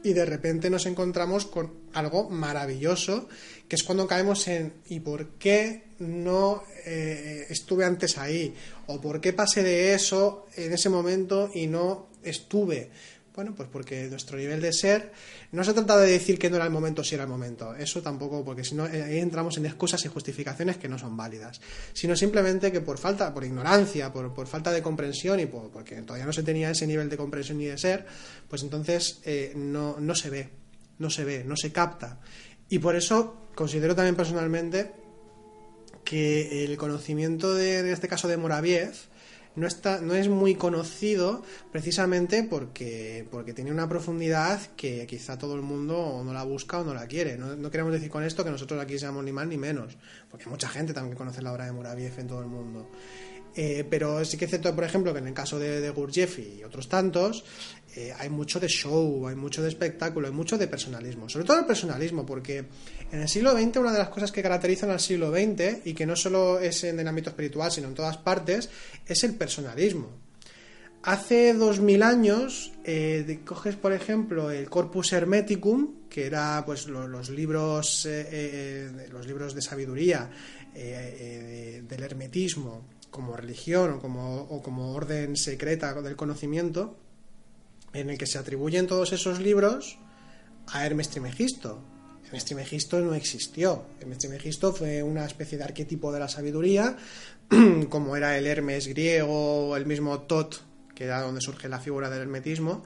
y de repente nos encontramos con algo maravilloso, que es cuando caemos en ¿y por qué no eh, estuve antes ahí? ¿O por qué pasé de eso en ese momento y no estuve? Bueno, pues porque nuestro nivel de ser no se trata de decir que no era el momento si era el momento, eso tampoco, porque si no eh, ahí entramos en excusas y justificaciones que no son válidas, sino simplemente que por falta, por ignorancia, por, falta de comprensión y porque todavía no se tenía ese nivel de comprensión y de ser, pues entonces eh, no, no se ve, no se ve, no se capta. Y por eso considero también personalmente que el conocimiento de, en este caso de Moraviev, no, está, no es muy conocido precisamente porque, porque tiene una profundidad que quizá todo el mundo no la busca o no la quiere. No, queremos decir con esto que nosotros aquí seamos ni más ni menos, porque mucha gente también conoce la obra de Muraviev en todo el mundo. Eh, pero sí que es cierto, por ejemplo, que en el caso de, Gurdjieff y otros tantos, eh, hay mucho de show, hay mucho de espectáculo, hay mucho de personalismo. Sobre todo el personalismo, porque en el siglo XX una de las cosas que caracterizan al siglo XX, y que no solo es en el ámbito espiritual, sino en todas partes, es el personalismo. Hace dos mil años, eh, coges por ejemplo el Corpus Hermeticum, que era pues los libros, los libros de sabiduría del hermetismo, como religión o como, como orden secreta del conocimiento, en el que se atribuyen todos esos libros a Hermes Trimegisto. Hermes Trimegisto no existió. Hermes Trimegisto fue una especie de arquetipo de la sabiduría, como era el Hermes griego el mismo Tot, que era donde surge la figura del hermetismo.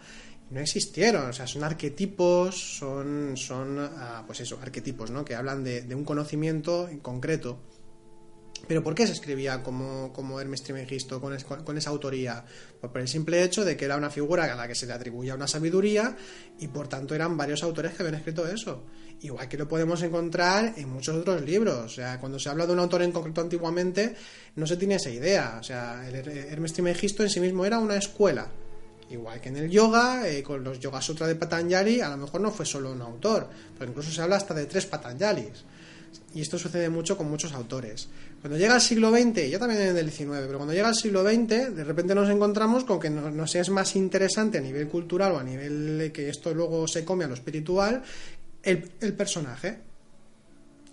No existieron, o sea, son arquetipos, son, son ah, pues eso, arquetipos, ¿no? Que hablan de, de un conocimiento en concreto ¿Pero por qué se escribía como, como Hermes Trismegisto, con, con, esa autoría? Pues por el simple hecho de que era una figura a la que se le atribuía una sabiduría y por tanto eran varios autores que habían escrito eso. Igual que lo podemos encontrar en muchos otros libros. O sea, cuando se habla de un autor en concreto antiguamente, no se tiene esa idea. O sea, el Hermes Trismegisto en sí mismo era una escuela. Igual que en el yoga, eh, con los Yoga Sutra de Patanjali, a lo mejor no fue solo un autor, pero incluso se habla hasta de tres Patanjalis. Y esto sucede mucho con muchos autores. Cuando llega el siglo XX, ya también en el XIX, pero cuando llega el siglo XX, de repente nos encontramos con que nos, es más interesante a nivel cultural o a nivel que esto luego se come a lo espiritual, el, personaje.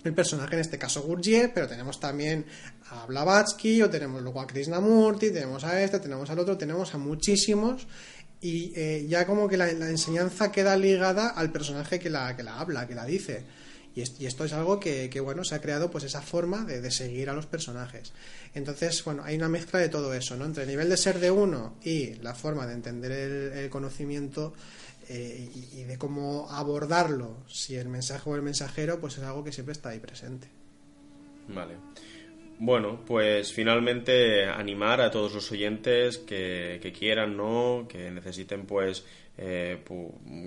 El personaje, en este caso Gurdjieff, pero tenemos también a Blavatsky, o tenemos luego a Krishnamurti, tenemos a este, tenemos al otro, tenemos a muchísimos y eh, ya como que la, enseñanza queda ligada al personaje que la, que la habla, que la dice. Y, esto es algo que, bueno, se ha creado pues esa forma de, seguir a los personajes. Entonces, bueno, hay una mezcla de todo eso, ¿no? Entre el nivel de ser de uno y la forma de entender el, conocimiento eh, y, de cómo abordarlo, si el mensaje o el mensajero, pues es algo que siempre está ahí presente. Vale. Bueno, pues finalmente animar a todos los oyentes que, que quieran, ¿no? Que necesiten, pues, eh,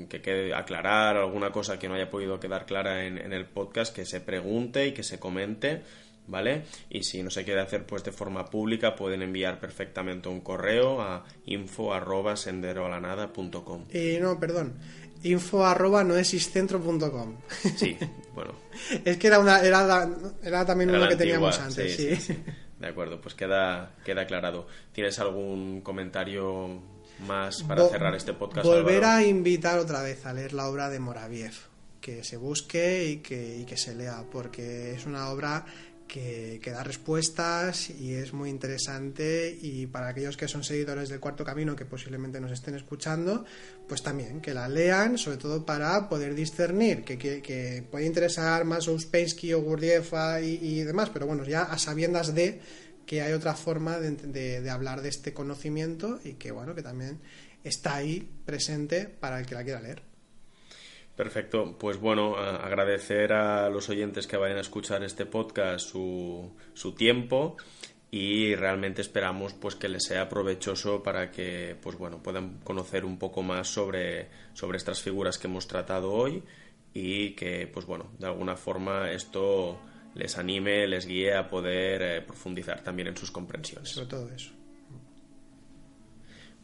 que quede aclarar alguna cosa que no haya podido quedar clara en, el podcast, que se pregunte y que se comente. ¿Vale? Y si no se quiere hacer pues de forma pública, pueden enviar perfectamente un correo a info arroba senderoalanada.com. Eh, no, perdón. Info arroba noesiscentro.com. Sí, bueno. es que era, una, era, era también uno que teníamos antes, sí, De acuerdo, pues queda, queda aclarado. ¿Tienes algún comentario más para cerrar este podcast. Volver a invitar otra vez a leer la obra de Moraviev, que se busque y que, que se lea, porque es una obra que, que, da respuestas y es muy interesante y para aquellos que son seguidores del cuarto camino que posiblemente nos estén escuchando, pues también que la lean, sobre todo para poder discernir, que, que, puede interesar más Ouspensky o Gurdjieff y, y demás, pero bueno, ya a sabiendas de que hay otra forma de, hablar de este conocimiento y que bueno, que también está ahí presente para el que la quiera leer. Perfecto, pues bueno, agradecer a los oyentes que vayan a escuchar este podcast su, su tiempo y realmente esperamos pues que les sea provechoso para que pues bueno puedan conocer un poco más sobre, sobre estas figuras que hemos tratado hoy y que pues bueno de alguna forma esto les anime, les guíe a poder eh, profundizar también en sus comprensiones. Sobre todo eso.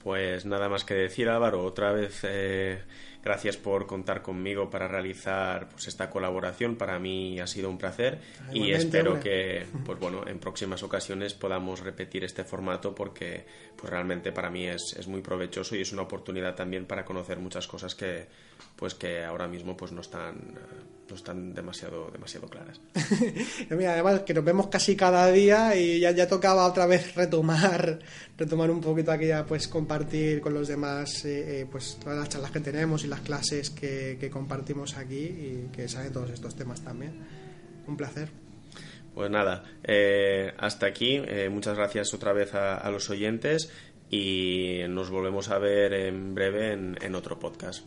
Pues nada más que decir, Álvaro. Otra vez eh, gracias por contar conmigo para realizar pues, esta colaboración. Para mí ha sido un placer ah, y espero que, pues bueno, en próximas ocasiones podamos repetir este formato porque, pues realmente para mí es, es muy provechoso y es una oportunidad también para conocer muchas cosas que, pues que ahora mismo, pues no están no están demasiado, demasiado claras. Mira, además que nos vemos casi cada día y ya, ya tocaba otra vez retomar, retomar un poquito aquí pues compartir con los demás eh, eh, pues todas las charlas que tenemos y las clases que, compartimos aquí y que salen todos estos temas también. Un placer. Pues nada, eh, hasta aquí. muchas gracias otra vez a, los oyentes y nos volvemos a ver en breve en otro podcast.